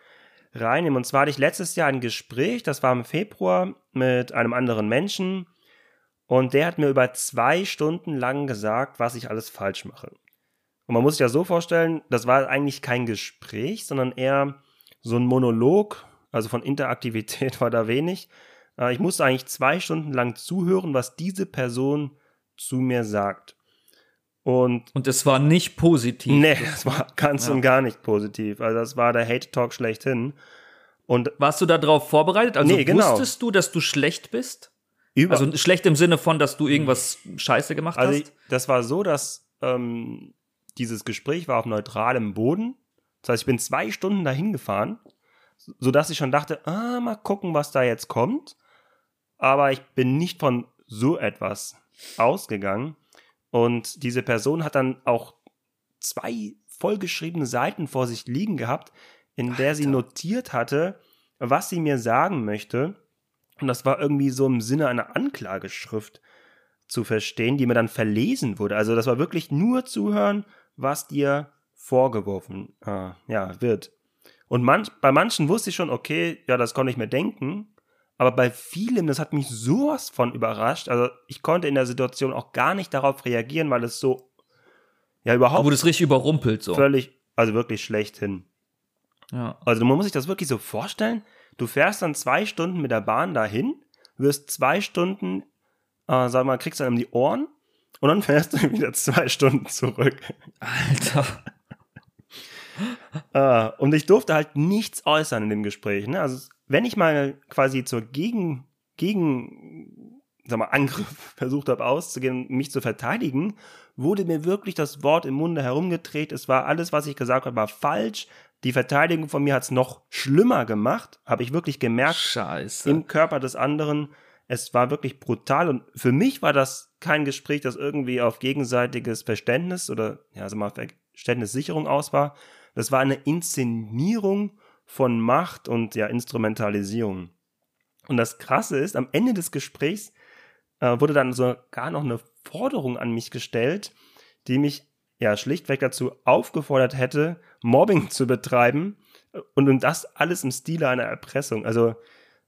reinnehmen. Und zwar hatte ich letztes Jahr ein Gespräch, das war im Februar, mit einem anderen Menschen. Und der hat mir über zwei Stunden lang gesagt, was ich alles falsch mache. Und man muss sich ja so vorstellen, das war eigentlich kein Gespräch, sondern eher so ein Monolog. Also von Interaktivität <laughs> war da wenig. Äh, Ich musste eigentlich zwei Stunden lang zuhören, was diese Person zu mir sagt. Und Und es war nicht positiv. nee, das war ganz Ja. und gar nicht positiv. Also das war der Hate-Talk schlechthin. Und Warst du darauf vorbereitet? Also Nee, genau. wusstest du, dass du schlecht bist? über, Also schlecht im Sinne von, dass du irgendwas Scheiße gemacht Also hast? ich, das war so, dass ähm, dieses Gespräch war auf neutralem Boden. Das heißt, ich bin zwei Stunden dahin gefahren, sodass ich schon dachte, ah, mal gucken, was da jetzt kommt. Aber ich bin nicht von so etwas ausgegangen. Und diese Person hat dann auch zwei vollgeschriebene Seiten vor sich liegen gehabt, in der sie Alter. notiert hatte, was sie mir sagen möchte. Und das war irgendwie so im Sinne einer Anklageschrift zu verstehen, die mir dann verlesen wurde. Also das war wirklich nur zuhören, was dir vorgeworfen äh, ja, wird. Und manch, bei manchen wusste ich schon, okay, ja, das konnte ich mir denken. Aber bei vielem, das hat mich sowas von überrascht. Also ich konnte in der Situation auch gar nicht darauf reagieren, weil es so, ja, Du überhaupt wurdest richtig überrumpelt so. völlig, also wirklich schlecht hin. Ja. Also man muss sich das wirklich so vorstellen. Du fährst dann zwei Stunden mit der Bahn dahin, wirst zwei Stunden, äh, sag mal, kriegst dann um die Ohren und dann <laughs> fährst du wieder zwei Stunden zurück. Alter. Äh, und ich durfte halt nichts äußern in dem Gespräch. Ne? Also wenn ich mal quasi zur Gegen, Gegen, sag mal, Angriff <laughs> versucht habe auszugehen und mich zu verteidigen, wurde mir wirklich das Wort im Munde herumgedreht. Es war alles, was ich gesagt habe, war falsch. Die Verteidigung von mir hat es noch schlimmer gemacht, habe ich wirklich gemerkt. Scheiße. Im Körper des anderen. Es war wirklich brutal und für mich war das kein Gespräch, das irgendwie auf gegenseitiges Verständnis oder, ja, sag mal, Verständnissicherung aus war. Das war eine Inszenierung von Macht und ja, Instrumentalisierung. Und das Krasse ist, am Ende des Gesprächs äh, wurde dann sogar noch eine Forderung an mich gestellt, die mich ja schlichtweg dazu aufgefordert hätte, Mobbing zu betreiben und, und das alles im Stile einer Erpressung. Also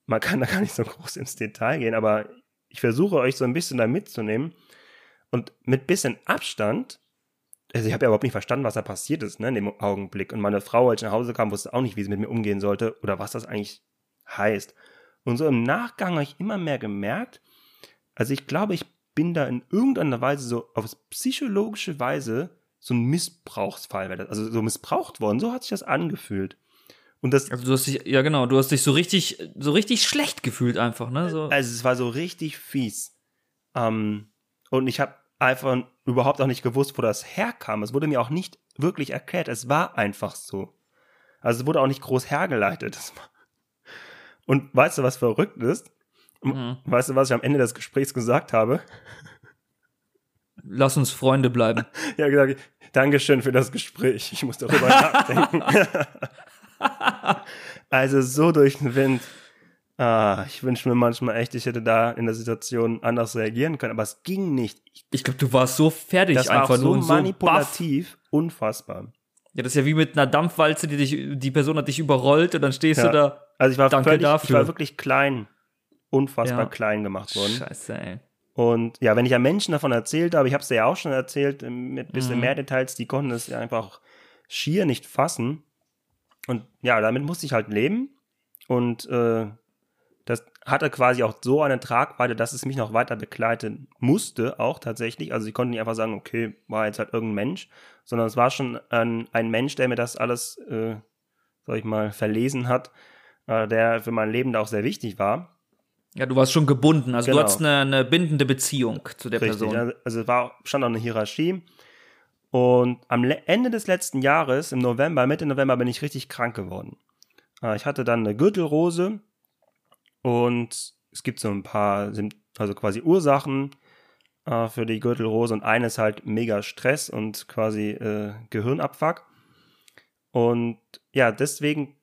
man kann da gar nicht so groß ins Detail gehen, aber ich versuche euch so ein bisschen da mitzunehmen und mit bisschen Abstand also ich habe ja überhaupt nicht verstanden, was da passiert ist, ne, in dem Augenblick. Und meine Frau, als ich nach Hause kam, wusste auch nicht, wie sie mit mir umgehen sollte oder was das eigentlich heißt. Und so im Nachgang habe ich immer mehr gemerkt, also ich glaube, ich bin da in irgendeiner Weise so auf psychologische Weise so ein Missbrauchsfall, also so missbraucht worden, so hat sich das angefühlt. Und das, also du hast dich, ja genau, du hast dich so richtig, so richtig schlecht gefühlt einfach, ne? So. Also es war so richtig fies. Ähm, und ich habe einfach überhaupt auch nicht gewusst, wo das herkam. Es wurde mir auch nicht wirklich erklärt. Es war einfach so. Also es wurde auch nicht groß hergeleitet. Und weißt du, was verrückt ist? Mhm. Weißt du, was ich am Ende des Gesprächs gesagt habe? Lass uns Freunde bleiben. <laughs> ja, gesagt, Dankeschön für das Gespräch. Ich muss darüber <laughs> nachdenken. <laughs> also so durch den Wind. Ah, ich wünsche mir manchmal echt, ich hätte da in der Situation anders reagieren können, aber es ging nicht. Ich, ich glaube, du warst so fertig das einfach war so nur manipulativ, so unfassbar. Ja, das ist ja wie mit einer Dampfwalze, die dich, die Person hat dich überrollt und dann stehst ja. du da. Also ich war Danke völlig, dafür. ich war wirklich klein, unfassbar ja. klein gemacht worden. Scheiße, ey. Und ja, wenn ich ja Menschen davon erzählt habe, ich habe es ja auch schon erzählt, mit ein bisschen mhm. mehr Details, die konnten es ja einfach schier nicht fassen. Und ja, damit musste ich halt leben. Und äh, hatte quasi auch so eine Tragweite, dass es mich noch weiter begleiten musste, auch tatsächlich. Also ich konnte nicht einfach sagen, okay, war jetzt halt irgendein Mensch, sondern es war schon ein, ein Mensch, der mir das alles, äh, sag ich mal, verlesen hat, äh, der für mein Leben da auch sehr wichtig war. Ja, du warst schon gebunden, also genau. du hattest eine, eine, bindende Beziehung zu der Richtig, Person. Also es war, stand auch eine Hierarchie. Und am Ende des letzten Jahres, im November, Mitte November, bin ich richtig krank geworden. Äh, ich hatte dann eine Gürtelrose und es gibt so ein paar, also quasi Ursachen äh, für die Gürtelrose und eine ist halt mega Stress und quasi äh, Gehirnabfuck. Und ja, deswegen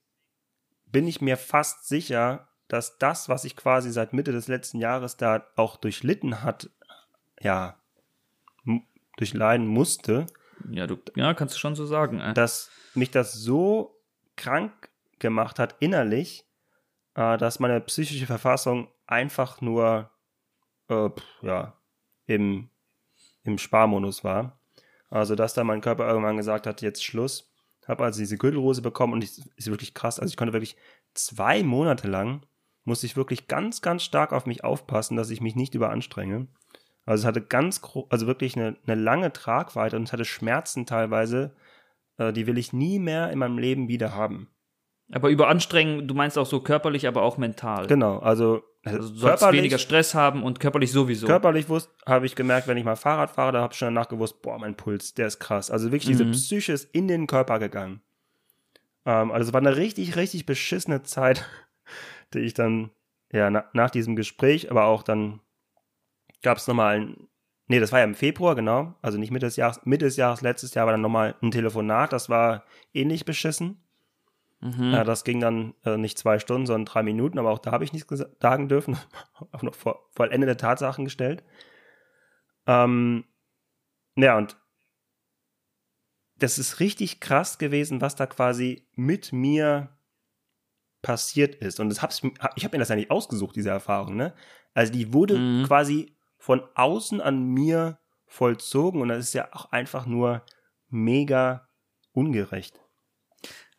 bin ich mir fast sicher, dass das, was ich quasi seit Mitte des letzten Jahres da auch durchlitten hat, ja, durchleiden musste. Ja, du, ja, kannst du schon so sagen. Äh. Dass mich das so krank gemacht hat innerlich, äh, dass meine psychische Verfassung einfach nur, äh, ja, im, im Sparmodus war. Also, dass da mein Körper irgendwann gesagt hat, jetzt Schluss. Habe also diese Gürtelrose bekommen und ich, ist wirklich krass. Also, ich konnte wirklich zwei Monate lang musste ich wirklich ganz, ganz stark auf mich aufpassen, dass ich mich nicht überanstrenge. Also es hatte ganz, also wirklich eine, eine lange Tragweite und es hatte Schmerzen teilweise, äh, die will ich nie mehr in meinem Leben wieder haben. Aber überanstrengen, du meinst auch so körperlich, aber auch mental. Genau, also, also du sollst weniger Stress haben und körperlich sowieso. Körperlich habe ich gemerkt, wenn ich mal Fahrrad fahre, da habe ich schon danach gewusst, boah, mein Puls, der ist krass. Also wirklich mhm. diese Psyche ist in den Körper gegangen. Ähm, also es war eine richtig, richtig beschissene Zeit <laughs> die ich dann, ja, na, nach diesem Gespräch, aber auch dann gab es nochmal ein, nee, das war ja im Februar, genau, also nicht Mitte des Jahres, Mitte des Jahres, letztes Jahr war dann nochmal ein Telefonat, das war ähnlich beschissen. Mhm. Ja, das ging dann äh, nicht zwei Stunden, sondern drei Minuten, aber auch da habe ich nichts sagen dürfen, <laughs> auch noch vor vollendete Tatsachen gestellt. Ähm, ja, und das ist richtig krass gewesen, was da quasi mit mir passiert ist. Und das hab's, ich habe mir das ja nicht ausgesucht, diese Erfahrung, ne? Also die wurde mhm. quasi von außen an mir vollzogen und das ist ja auch einfach nur mega ungerecht.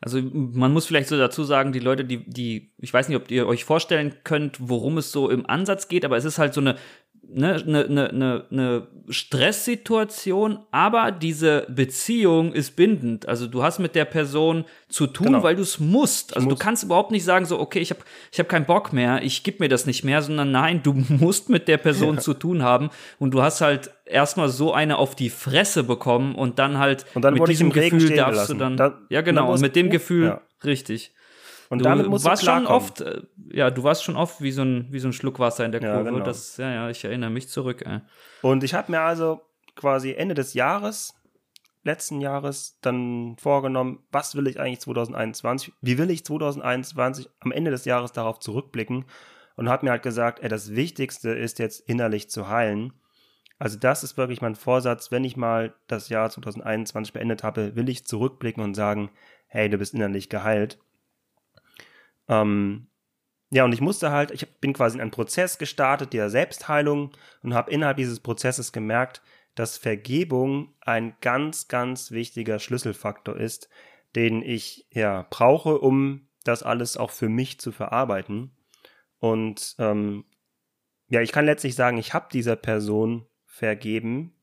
Also man muss vielleicht so dazu sagen, die Leute, die, die, ich weiß nicht, ob ihr euch vorstellen könnt, worum es so im Ansatz geht, aber es ist halt so eine eine ne, ne, ne, ne Stresssituation, aber diese Beziehung ist bindend. Also du hast mit der Person zu tun, genau. weil du es musst. Also muss. du kannst überhaupt nicht sagen so, okay, ich habe ich hab keinen Bock mehr, ich gib mir das nicht mehr, sondern nein, du <laughs> musst mit der Person ja. zu tun haben und du hast halt erstmal so eine auf die Fresse bekommen und dann halt und dann mit diesem Gefühl darfst gelassen. du dann, da, ja genau, und mit dem Gefühl, ja. richtig. Und du damit musst warst du schon oft, äh, ja, du warst schon oft wie so ein, wie so ein Schluck Wasser in der Kurve. Ja, genau. Das, ja, ja, ich erinnere mich zurück. Ey. Und ich habe mir also quasi Ende des Jahres, letzten Jahres, dann vorgenommen, was will ich eigentlich 2021, wie will ich 2021 am Ende des Jahres darauf zurückblicken und habe mir halt gesagt, ey, das Wichtigste ist jetzt innerlich zu heilen. Also das ist wirklich mein Vorsatz, wenn ich mal das Jahr 2021 beendet habe, will ich zurückblicken und sagen, hey, du bist innerlich geheilt. Ähm, ja, und ich musste halt, ich bin quasi in einen Prozess gestartet, der Selbstheilung und habe innerhalb dieses Prozesses gemerkt, dass Vergebung ein ganz, ganz wichtiger Schlüsselfaktor ist, den ich ja brauche, um das alles auch für mich zu verarbeiten. Und ähm, ja, ich kann letztlich sagen, ich habe dieser Person vergeben,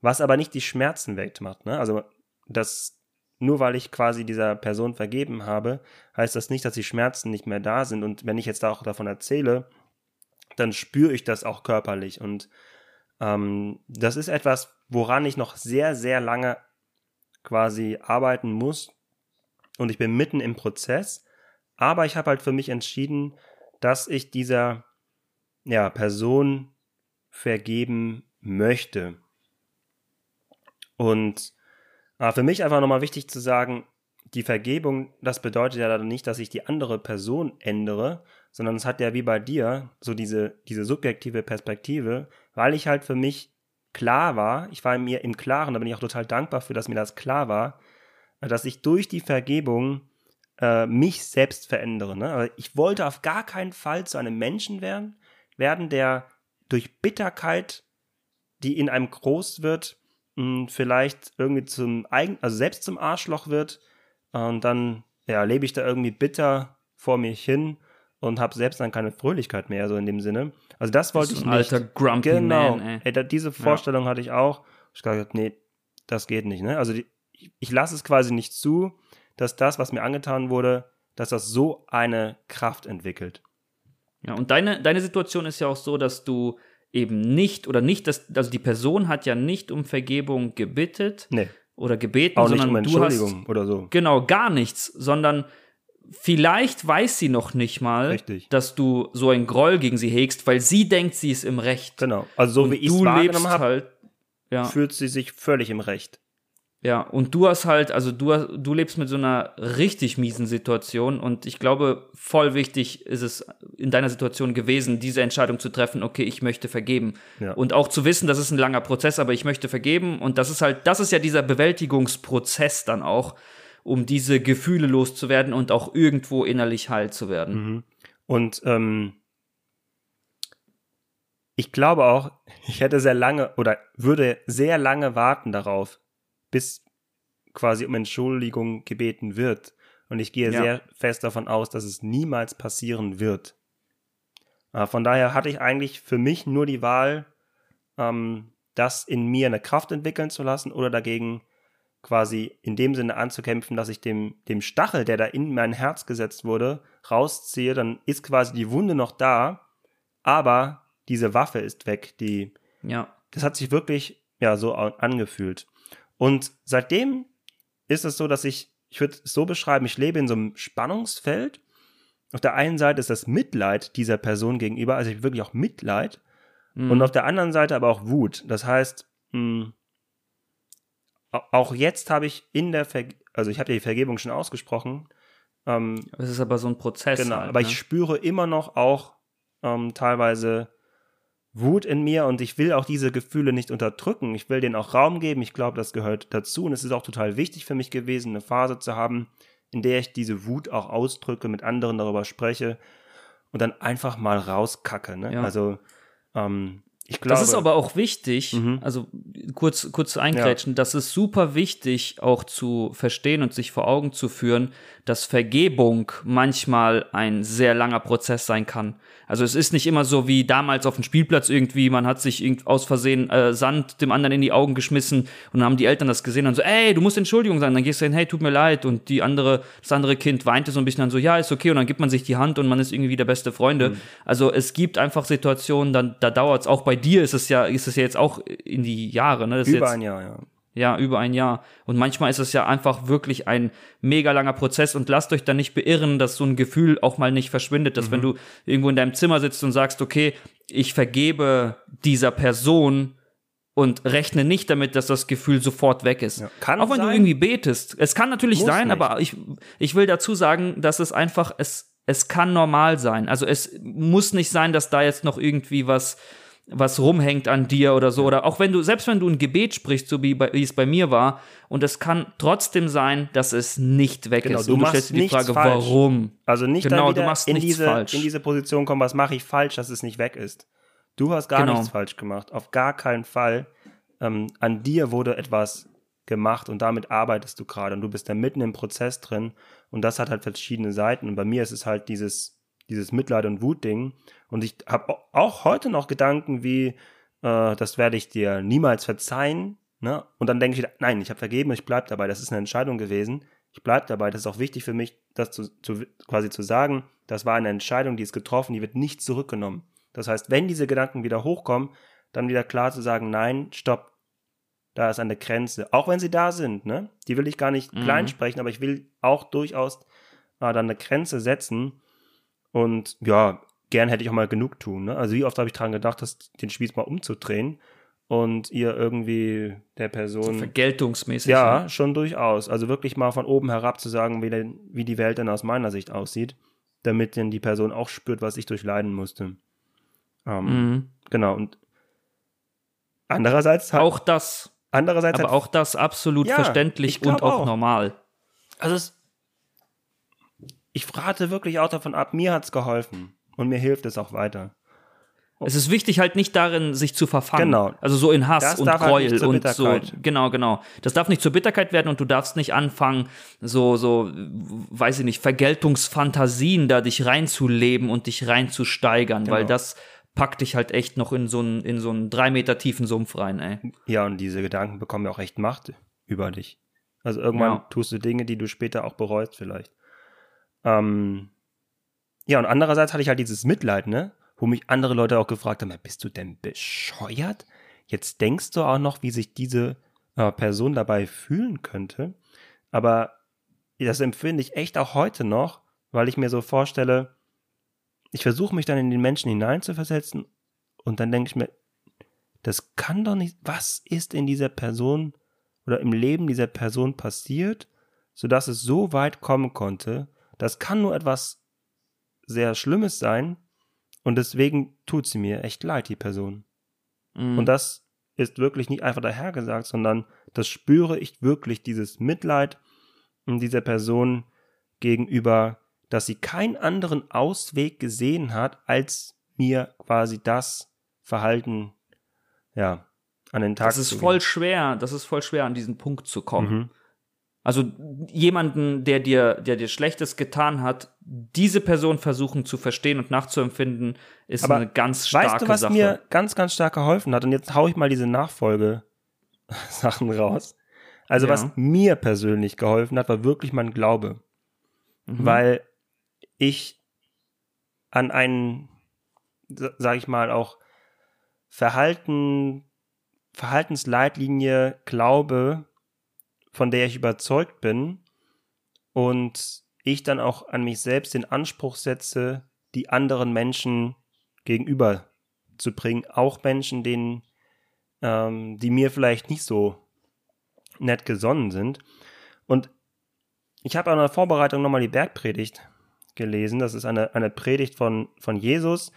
was aber nicht die Schmerzen wegmacht. Ne? Also das nur weil ich quasi dieser Person vergeben habe, heißt das nicht, dass die Schmerzen nicht mehr da sind. Und wenn ich jetzt auch davon erzähle, dann spüre ich das auch körperlich. Und ähm, das ist etwas, woran ich noch sehr, sehr lange quasi arbeiten muss. Und ich bin mitten im Prozess. Aber ich habe halt für mich entschieden, dass ich dieser ja, Person vergeben möchte. Und aber für mich einfach nochmal wichtig zu sagen, die Vergebung, das bedeutet ja dann nicht, dass ich die andere Person ändere, sondern es hat ja wie bei dir so diese, diese subjektive Perspektive, weil ich halt für mich klar war, ich war mir im Klaren, da bin ich auch total dankbar für, dass mir das klar war, dass ich durch die Vergebung äh, mich selbst verändere. Ne? Aber ich wollte auf gar keinen Fall zu einem Menschen werden, werden, der durch Bitterkeit, die in einem groß wird, vielleicht irgendwie zum eigen, also selbst zum Arschloch wird und dann ja, lebe ich da irgendwie bitter vor mir hin und habe selbst dann keine Fröhlichkeit mehr, so in dem Sinne. Also das wollte ich ein nicht. Alter Grumpy genau. Man, ey. ey diese Vorstellung ja. hatte ich auch. Ich habe gesagt, nee, das geht nicht. Ne? Also die, ich, ich lasse es quasi nicht zu, dass das, was mir angetan wurde, dass das so eine Kraft entwickelt. Ja, und deine, deine Situation ist ja auch so, dass du eben nicht oder nicht, dass, also die Person hat ja nicht um Vergebung gebittet nee. oder gebeten, Auch sondern nicht um Entschuldigung du hast, oder so. Genau, gar nichts, sondern vielleicht weiß sie noch nicht mal, Richtig. dass du so ein Groll gegen sie hegst, weil sie denkt, sie ist im Recht. Genau, also so Und wie ich es wahrgenommen habe, halt, ja. fühlt sie sich völlig im Recht. Ja, und du hast halt, also du, du lebst mit so einer richtig miesen Situation und ich glaube, voll wichtig ist es in deiner Situation gewesen, diese Entscheidung zu treffen, okay, ich möchte vergeben. Ja. Und auch zu wissen, das ist ein langer Prozess, aber ich möchte vergeben und das ist halt, das ist ja dieser Bewältigungsprozess dann auch, um diese Gefühle loszuwerden und auch irgendwo innerlich heil zu werden. Mhm. Und ähm, ich glaube auch, <laughs> ich hätte sehr lange oder würde sehr lange warten darauf, bis quasi um Entschuldigung gebeten wird. Und ich gehe ja. sehr fest davon aus, dass es niemals passieren wird. Äh, von daher hatte ich eigentlich für mich nur die Wahl, ähm, das in mir eine Kraft entwickeln zu lassen oder dagegen quasi in dem Sinne anzukämpfen, dass ich dem, dem Stachel, der da in mein Herz gesetzt wurde, rausziehe, dann ist quasi die Wunde noch da, aber diese Waffe ist weg, die, ja. das hat sich wirklich, ja, so angefühlt. Und seitdem ist es so, dass ich, ich würde es so beschreiben, ich lebe in so einem Spannungsfeld. Auf der einen Seite ist das Mitleid dieser Person gegenüber, also ich wirklich auch Mitleid. Mhm. Und auf der anderen Seite aber auch Wut. Das heißt, mh, auch jetzt habe ich in der, Ver also ich habe ja die Vergebung schon ausgesprochen. Ähm, es ist aber so ein Prozess. Genau, halt, aber ne? ich spüre immer noch auch ähm, teilweise Wut in mir und ich will auch diese Gefühle nicht unterdrücken. Ich will denen auch Raum geben. Ich glaube, das gehört dazu und es ist auch total wichtig für mich gewesen, eine Phase zu haben, in der ich diese Wut auch ausdrücke, mit anderen darüber spreche und dann einfach mal rauskacke. Ne? Ja. Also ähm, ich glaube. Das ist aber auch wichtig, Mhm. also kurz, kurz eingrätschen, das ist super wichtig auch zu verstehen und sich vor Augen zu führen, dass Vergebung manchmal ein sehr langer Prozess sein kann. Also es ist nicht immer so wie damals auf dem Spielplatz irgendwie, man hat sich aus Versehen äh, Sand dem anderen in die Augen geschmissen und dann haben die Eltern das gesehen und so, ey, du musst Entschuldigung sagen, dann gehst du hin, hey, tut mir leid und die andere, das andere Kind weinte so ein bisschen dann so, ja, ist okay und dann gibt man sich die Hand und man ist irgendwie wieder beste Freunde. Also es gibt einfach Situationen, dann, da dauert es, auch bei dir ist es ja, ist es ja jetzt auch in die Jahre, ne? Das ist über jetzt, ein Jahr, ja. Ja, über ein Jahr. Und manchmal ist es ja einfach wirklich ein mega langer Prozess und lasst euch da nicht beirren, dass so ein Gefühl auch mal nicht verschwindet, dass wenn Mhm. du irgendwo in deinem Zimmer sitzt und sagst, okay, ich vergebe dieser Person und rechne nicht damit, dass das Gefühl sofort weg ist. Kann auch wenn du sein. irgendwie betest. Es kann natürlich Muss sein, nicht. aber ich, ich will dazu sagen, dass es einfach, es, es kann normal sein. Also es muss nicht sein, dass da jetzt noch irgendwie was, was rumhängt an dir oder so. Oder auch wenn du, selbst wenn du ein Gebet sprichst, so wie, bei, wie es bei mir war, und es kann trotzdem sein, dass es nicht weg Genau, ist. du und du machst stellst dir die Frage, falsch. warum? Also nicht Genau, du machst in, diese, falsch. in diese Position kommen, was mache ich falsch, dass es nicht weg ist. Du hast gar Genau. nichts falsch gemacht. Auf gar keinen Fall. Ähm, an dir wurde etwas gemacht und damit arbeitest du gerade und du bist da mitten im Prozess drin und das hat halt verschiedene Seiten und bei mir ist es halt dieses, dieses Mitleid- und Wutding und ich habe auch heute noch Gedanken wie, äh, das werde ich dir niemals verzeihen ne? und dann denke ich wieder, nein, ich habe vergeben, ich bleibe dabei, das ist eine Entscheidung gewesen, ich bleibe dabei, das ist auch wichtig für mich, das zu, zu, quasi zu sagen, das war eine Entscheidung, die ist getroffen, die wird nicht zurückgenommen. Das heißt, wenn diese Gedanken wieder hochkommen, dann wieder klar zu sagen, nein, stopp, da ist eine Grenze. Auch wenn sie da sind, ne? Die will ich gar nicht Mhm. klein sprechen, aber ich will auch durchaus äh, dann eine Grenze setzen. Und ja, gern hätte ich auch mal genug tun. Ne? Also wie oft habe ich daran gedacht, das, den Spieß mal umzudrehen und ihr irgendwie der Person. Vergeltungsmäßig. Ja, ne? schon durchaus. Also wirklich mal von oben herab zu sagen, wie, denn, wie die Welt denn aus meiner Sicht aussieht, damit denn die Person auch spürt, was ich durchleiden musste. Ähm, Mhm. Genau. Und andererseits hat, Auch das, andererseits aber hat, auch das absolut Ja, verständlich und auch, auch. normal. also es, ich rate wirklich auch davon ab, mir hat's geholfen und mir hilft es auch weiter. Es ist wichtig halt nicht darin, sich zu verfangen. Genau. Also so in Hass Das und halt Gräuel zur und so. Genau, genau. Das darf nicht zur Bitterkeit werden und du darfst nicht anfangen, so, so, weiß ich nicht, Vergeltungsfantasien da dich reinzuleben und dich reinzusteigern, weil Genau. das packt dich halt echt noch in so einen, in so einen drei Meter tiefen Sumpf rein, ey. Ja, und diese Gedanken bekommen ja auch echt Macht über dich. Also irgendwann Ja. tust du Dinge, die du später auch bereust vielleicht. Ähm, ja, und andererseits hatte ich halt dieses Mitleid, ne? Wo mich andere Leute auch gefragt haben, "Ja, bist du denn bescheuert? Jetzt denkst du auch noch, wie sich diese äh, Person dabei fühlen könnte. Aber das empfinde ich echt auch heute noch, weil ich mir so vorstelle, ich versuche mich dann in den Menschen hineinzuversetzen und dann denke ich mir, das kann doch nicht, was ist in dieser Person oder im Leben dieser Person passiert, sodass es so weit kommen konnte. Das kann nur etwas sehr Schlimmes sein und deswegen tut sie mir echt leid, die Person. Mhm. Und das ist wirklich nicht einfach dahergesagt, sondern das spüre ich wirklich, dieses Mitleid dieser Person gegenüber, dass sie keinen anderen Ausweg gesehen hat, als mir quasi das Verhalten, ja, an den Tag das ist zu voll schwer, das ist voll schwer, an diesen Punkt zu kommen. Mhm. Also jemanden, der dir, der dir Schlechtes getan hat, diese Person versuchen zu verstehen und nachzuempfinden, ist Aber eine ganz starke Weißt du, was Sache. mir ganz, ganz stark geholfen hat? Und jetzt hau ich mal diese Nachfolge-Sachen <laughs> raus. Also, Ja. was mir persönlich geholfen hat, war wirklich mein Glaube. Mhm. Weil ich an einen, sa- sag ich mal, auch Verhalten, Verhaltensleitlinie glaube, von der ich überzeugt bin und ich dann auch an mich selbst den Anspruch setze, die anderen Menschen gegenüber zu bringen, auch Menschen, denen, ähm, die mir vielleicht nicht so nett gesonnen sind. Und ich habe an der Vorbereitung nochmal die Bergpredigt gelesen. Das ist eine, eine Predigt von, von Jesus.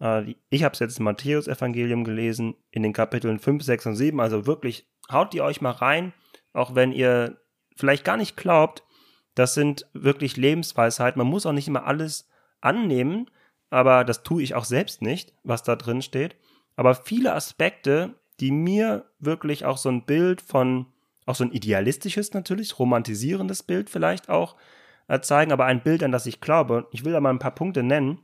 Äh, ich habe es jetzt im Matthäus-Evangelium gelesen, in den Kapiteln 5, 6 und 7. Also wirklich, haut die euch mal rein, auch wenn ihr vielleicht gar nicht glaubt. Das sind wirklich Lebensweisheiten. Man muss auch nicht immer alles annehmen, aber das tue ich auch selbst nicht, was da drin steht. aber viele Aspekte, die mir wirklich auch so ein Bild von, auch so ein idealistisches natürlich, romantisierendes Bild vielleicht auch äh, zeigen, aber ein Bild, an das ich glaube. Ich will da mal ein paar Punkte nennen.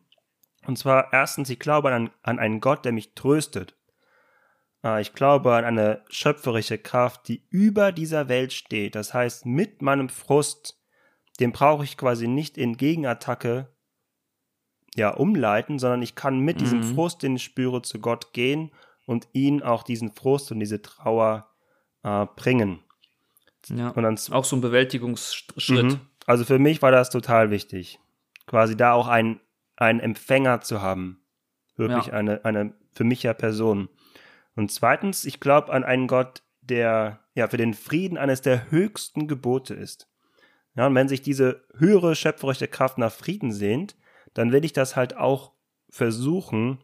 Und zwar erstens, ich glaube an, an einen Gott, der mich tröstet. Äh, ich glaube an eine schöpferische Kraft, die über dieser Welt steht. Das heißt, mit meinem Frust, den brauche ich quasi nicht in Gegenattacke ja, umleiten, sondern ich kann mit mhm. diesem Frust, den ich spüre, zu Gott gehen und ihn auch diesen Frust und diese Trauer äh, bringen. Ja, und dann, auch so ein Bewältigungsschritt. Mhm. Also für mich war das total wichtig, quasi da auch einen, einen Empfänger zu haben. Wirklich ja. eine, eine für mich ja Person. Und zweitens, ich glaube an einen Gott, der ja für den Frieden eines der höchsten Gebote ist. Ja, und wenn sich diese höhere schöpferische Kraft nach Frieden sehnt, dann will ich das halt auch versuchen,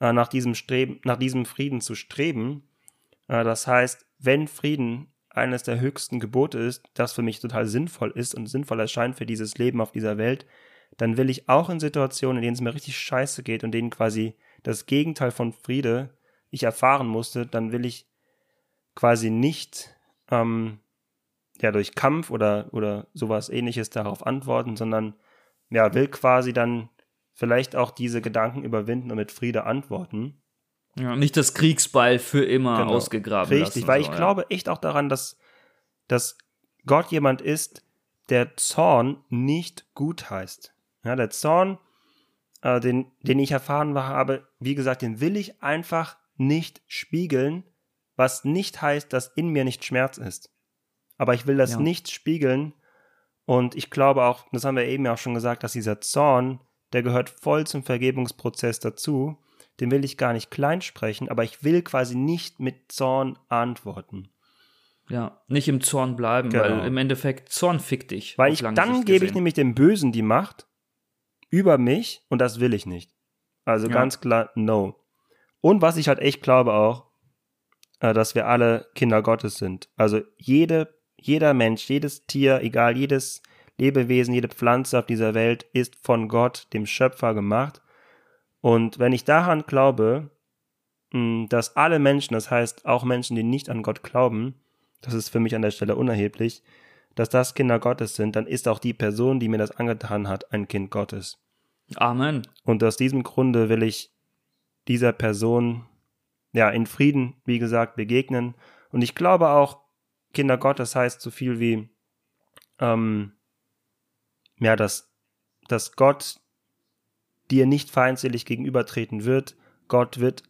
äh, nach diesem Streben, nach diesem Frieden zu streben. Äh, das heißt, wenn Frieden eines der höchsten Gebote ist, das für mich total sinnvoll ist und sinnvoll erscheint für dieses Leben auf dieser Welt, dann will ich auch in Situationen, in denen es mir richtig scheiße geht und denen quasi das Gegenteil von Friede ich erfahren musste, dann will ich quasi nicht ähm, ja durch Kampf oder oder sowas ähnliches darauf antworten, sondern ja, will quasi dann vielleicht auch diese Gedanken überwinden und mit Friede antworten. Ja, nicht das Kriegsball für immer genau. ausgegraben Richtig, weil so, ich ja. glaube echt auch daran, dass, dass Gott jemand ist, der Zorn nicht gut heißt. Ja, der Zorn, äh, den, den ich erfahren habe, wie gesagt, den will ich einfach nicht spiegeln, was nicht heißt, dass in mir nicht Schmerz ist. Aber ich will das ja. nicht spiegeln, und ich glaube auch, das haben wir eben ja auch schon gesagt, dass dieser Zorn, der gehört voll zum Vergebungsprozess dazu. Den will ich gar nicht klein sprechen, aber ich will quasi nicht mit Zorn antworten. Ja, nicht im Zorn bleiben, genau. weil im Endeffekt Zorn fickt dich. Weil ich dann gebe ich nämlich dem Bösen die Macht über mich und das will ich nicht. Also ja. ganz klar, no. Und was ich halt echt glaube auch, äh, dass wir alle Kinder Gottes sind. Also jede jeder Mensch, jedes Tier, egal, jedes Lebewesen, jede Pflanze auf dieser Welt ist von Gott, dem Schöpfer, gemacht. Und wenn ich daran glaube, hm, dass alle Menschen, das heißt auch Menschen, die nicht an Gott glauben, das ist für mich an der Stelle unerheblich, dass das Kinder Gottes sind, dann ist auch die Person, die mir das angetan hat, ein Kind Gottes. Amen. Und aus diesem Grunde will ich dieser Person ja in Frieden, wie gesagt, begegnen. Und ich glaube auch, Kinder Gottes heißt so viel wie, ähm, ja, dass, dass Gott dir nicht feindselig gegenübertreten wird. Gott wird,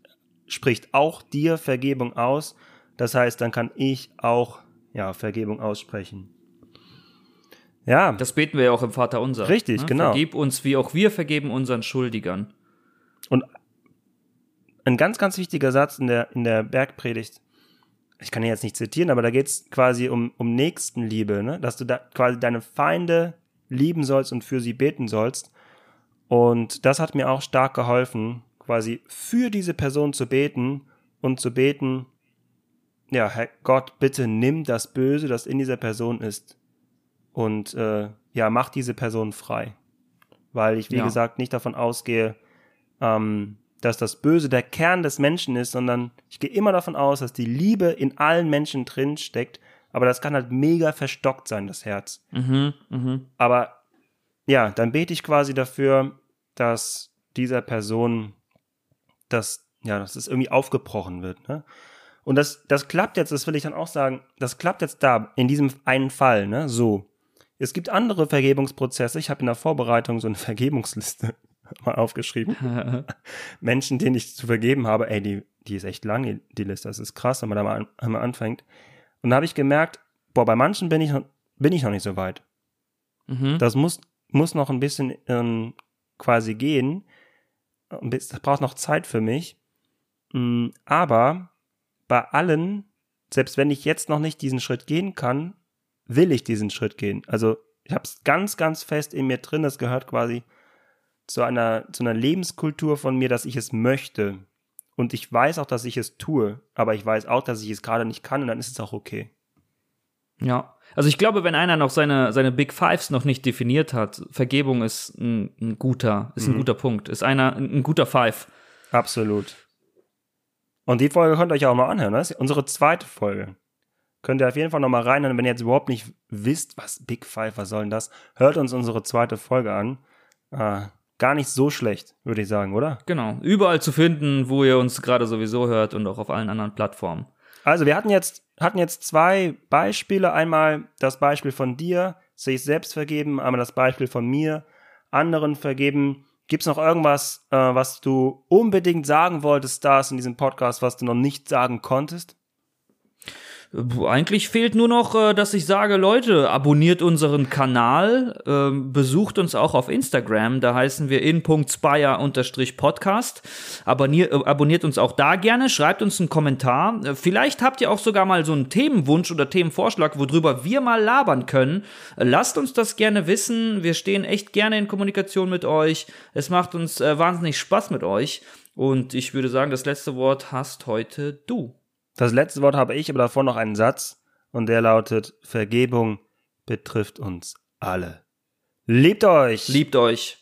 spricht auch dir Vergebung aus. Das heißt, dann kann ich auch, ja, Vergebung aussprechen. Ja. Das beten wir ja auch im Vater unser. Richtig, ne? genau. Vergib uns, wie auch wir vergeben unseren Schuldigern. Und ein ganz, ganz wichtiger Satz in der, in der Bergpredigt ich kann ihn jetzt nicht zitieren, aber da geht es quasi um, um Nächstenliebe, ne? dass du da quasi deine Feinde lieben sollst und für sie beten sollst. Und das hat mir auch stark geholfen, quasi für diese Person zu beten und zu beten, ja, Herr Gott, bitte nimm das Böse, das in dieser Person ist und äh, ja, mach diese Person frei. Weil ich, wie ja. gesagt, nicht davon ausgehe, ähm, dass das Böse der Kern des Menschen ist, sondern ich gehe immer davon aus, dass die Liebe in allen Menschen drin steckt. Aber das kann halt mega verstockt sein, das Herz. Mhm, mh. Aber ja, dann bete ich quasi dafür, dass dieser Person, dass, ja, dass es irgendwie aufgebrochen wird. Ne? Und das, das klappt jetzt, das will ich dann auch sagen, das klappt jetzt da, in diesem einen Fall, ne? So. Es gibt andere Vergebungsprozesse. Ich habe in der Vorbereitung so eine <laughs> Vergebungsliste <laughs> mal aufgeschrieben. <laughs> Menschen, denen ich zu vergeben habe, ey, die, die ist echt lang, die Liste. Das ist krass, wenn man da mal an, einmal anfängt. Und da habe ich gemerkt, boah, bei manchen bin ich, bin ich noch nicht so weit. Mhm. Das muss, muss noch ein bisschen ähm, quasi gehen. Das braucht noch Zeit für mich. Mm, aber bei allen, selbst wenn ich jetzt noch nicht diesen Schritt gehen kann, will ich diesen Schritt gehen. Also ich habe es ganz, ganz fest in mir drin. Das gehört quasi zu einer, zu einer Lebenskultur von mir, dass ich es möchte. Und ich weiß auch, dass ich es tue, aber ich weiß auch, dass ich es gerade nicht kann und dann ist es auch okay. Ja, also ich glaube, wenn einer noch seine, seine Big Fives noch nicht definiert hat, Vergebung ist ein, ein guter, ist mhm. ein guter Punkt, ist einer ein, ein guter Five. Absolut. Und die Folge könnt ihr euch auch mal anhören. Das ist unsere zweite Folge. Könnt ihr auf jeden Fall noch mal reinhören. Wenn ihr jetzt überhaupt nicht wisst, was Big Five, was soll denn das, hört uns unsere zweite Folge an. Äh, gar nicht so schlecht, würde ich sagen, oder? Genau. Überall zu finden, wo ihr uns gerade sowieso hört und auch auf allen anderen Plattformen. Also wir hatten jetzt, hatten jetzt zwei Beispiele. Einmal das Beispiel von dir, sich selbst vergeben, einmal das Beispiel von mir, anderen vergeben. Gibt es noch irgendwas, äh, was du unbedingt sagen wolltest, Stars, in diesem Podcast, was du noch nicht sagen konntest? Eigentlich fehlt nur noch, äh, dass ich sage, Leute, abonniert unseren Kanal, ähm, besucht uns auch auf Instagram, da heißen wir in.spire-podcast. Abonniert, äh, abonniert uns auch da gerne, schreibt uns einen Kommentar. Äh, vielleicht habt ihr auch sogar mal so einen Themenwunsch oder Themenvorschlag, worüber wir mal labern können. Lasst uns das gerne wissen. Wir stehen echt gerne in Kommunikation mit euch. Es macht uns wahnsinnig Spaß mit euch. Und ich würde sagen, das letzte Wort hast heute du. Das letzte Wort habe ich, aber davor noch einen Satz und der lautet, Vergebung betrifft uns alle. Liebt euch! Liebt euch!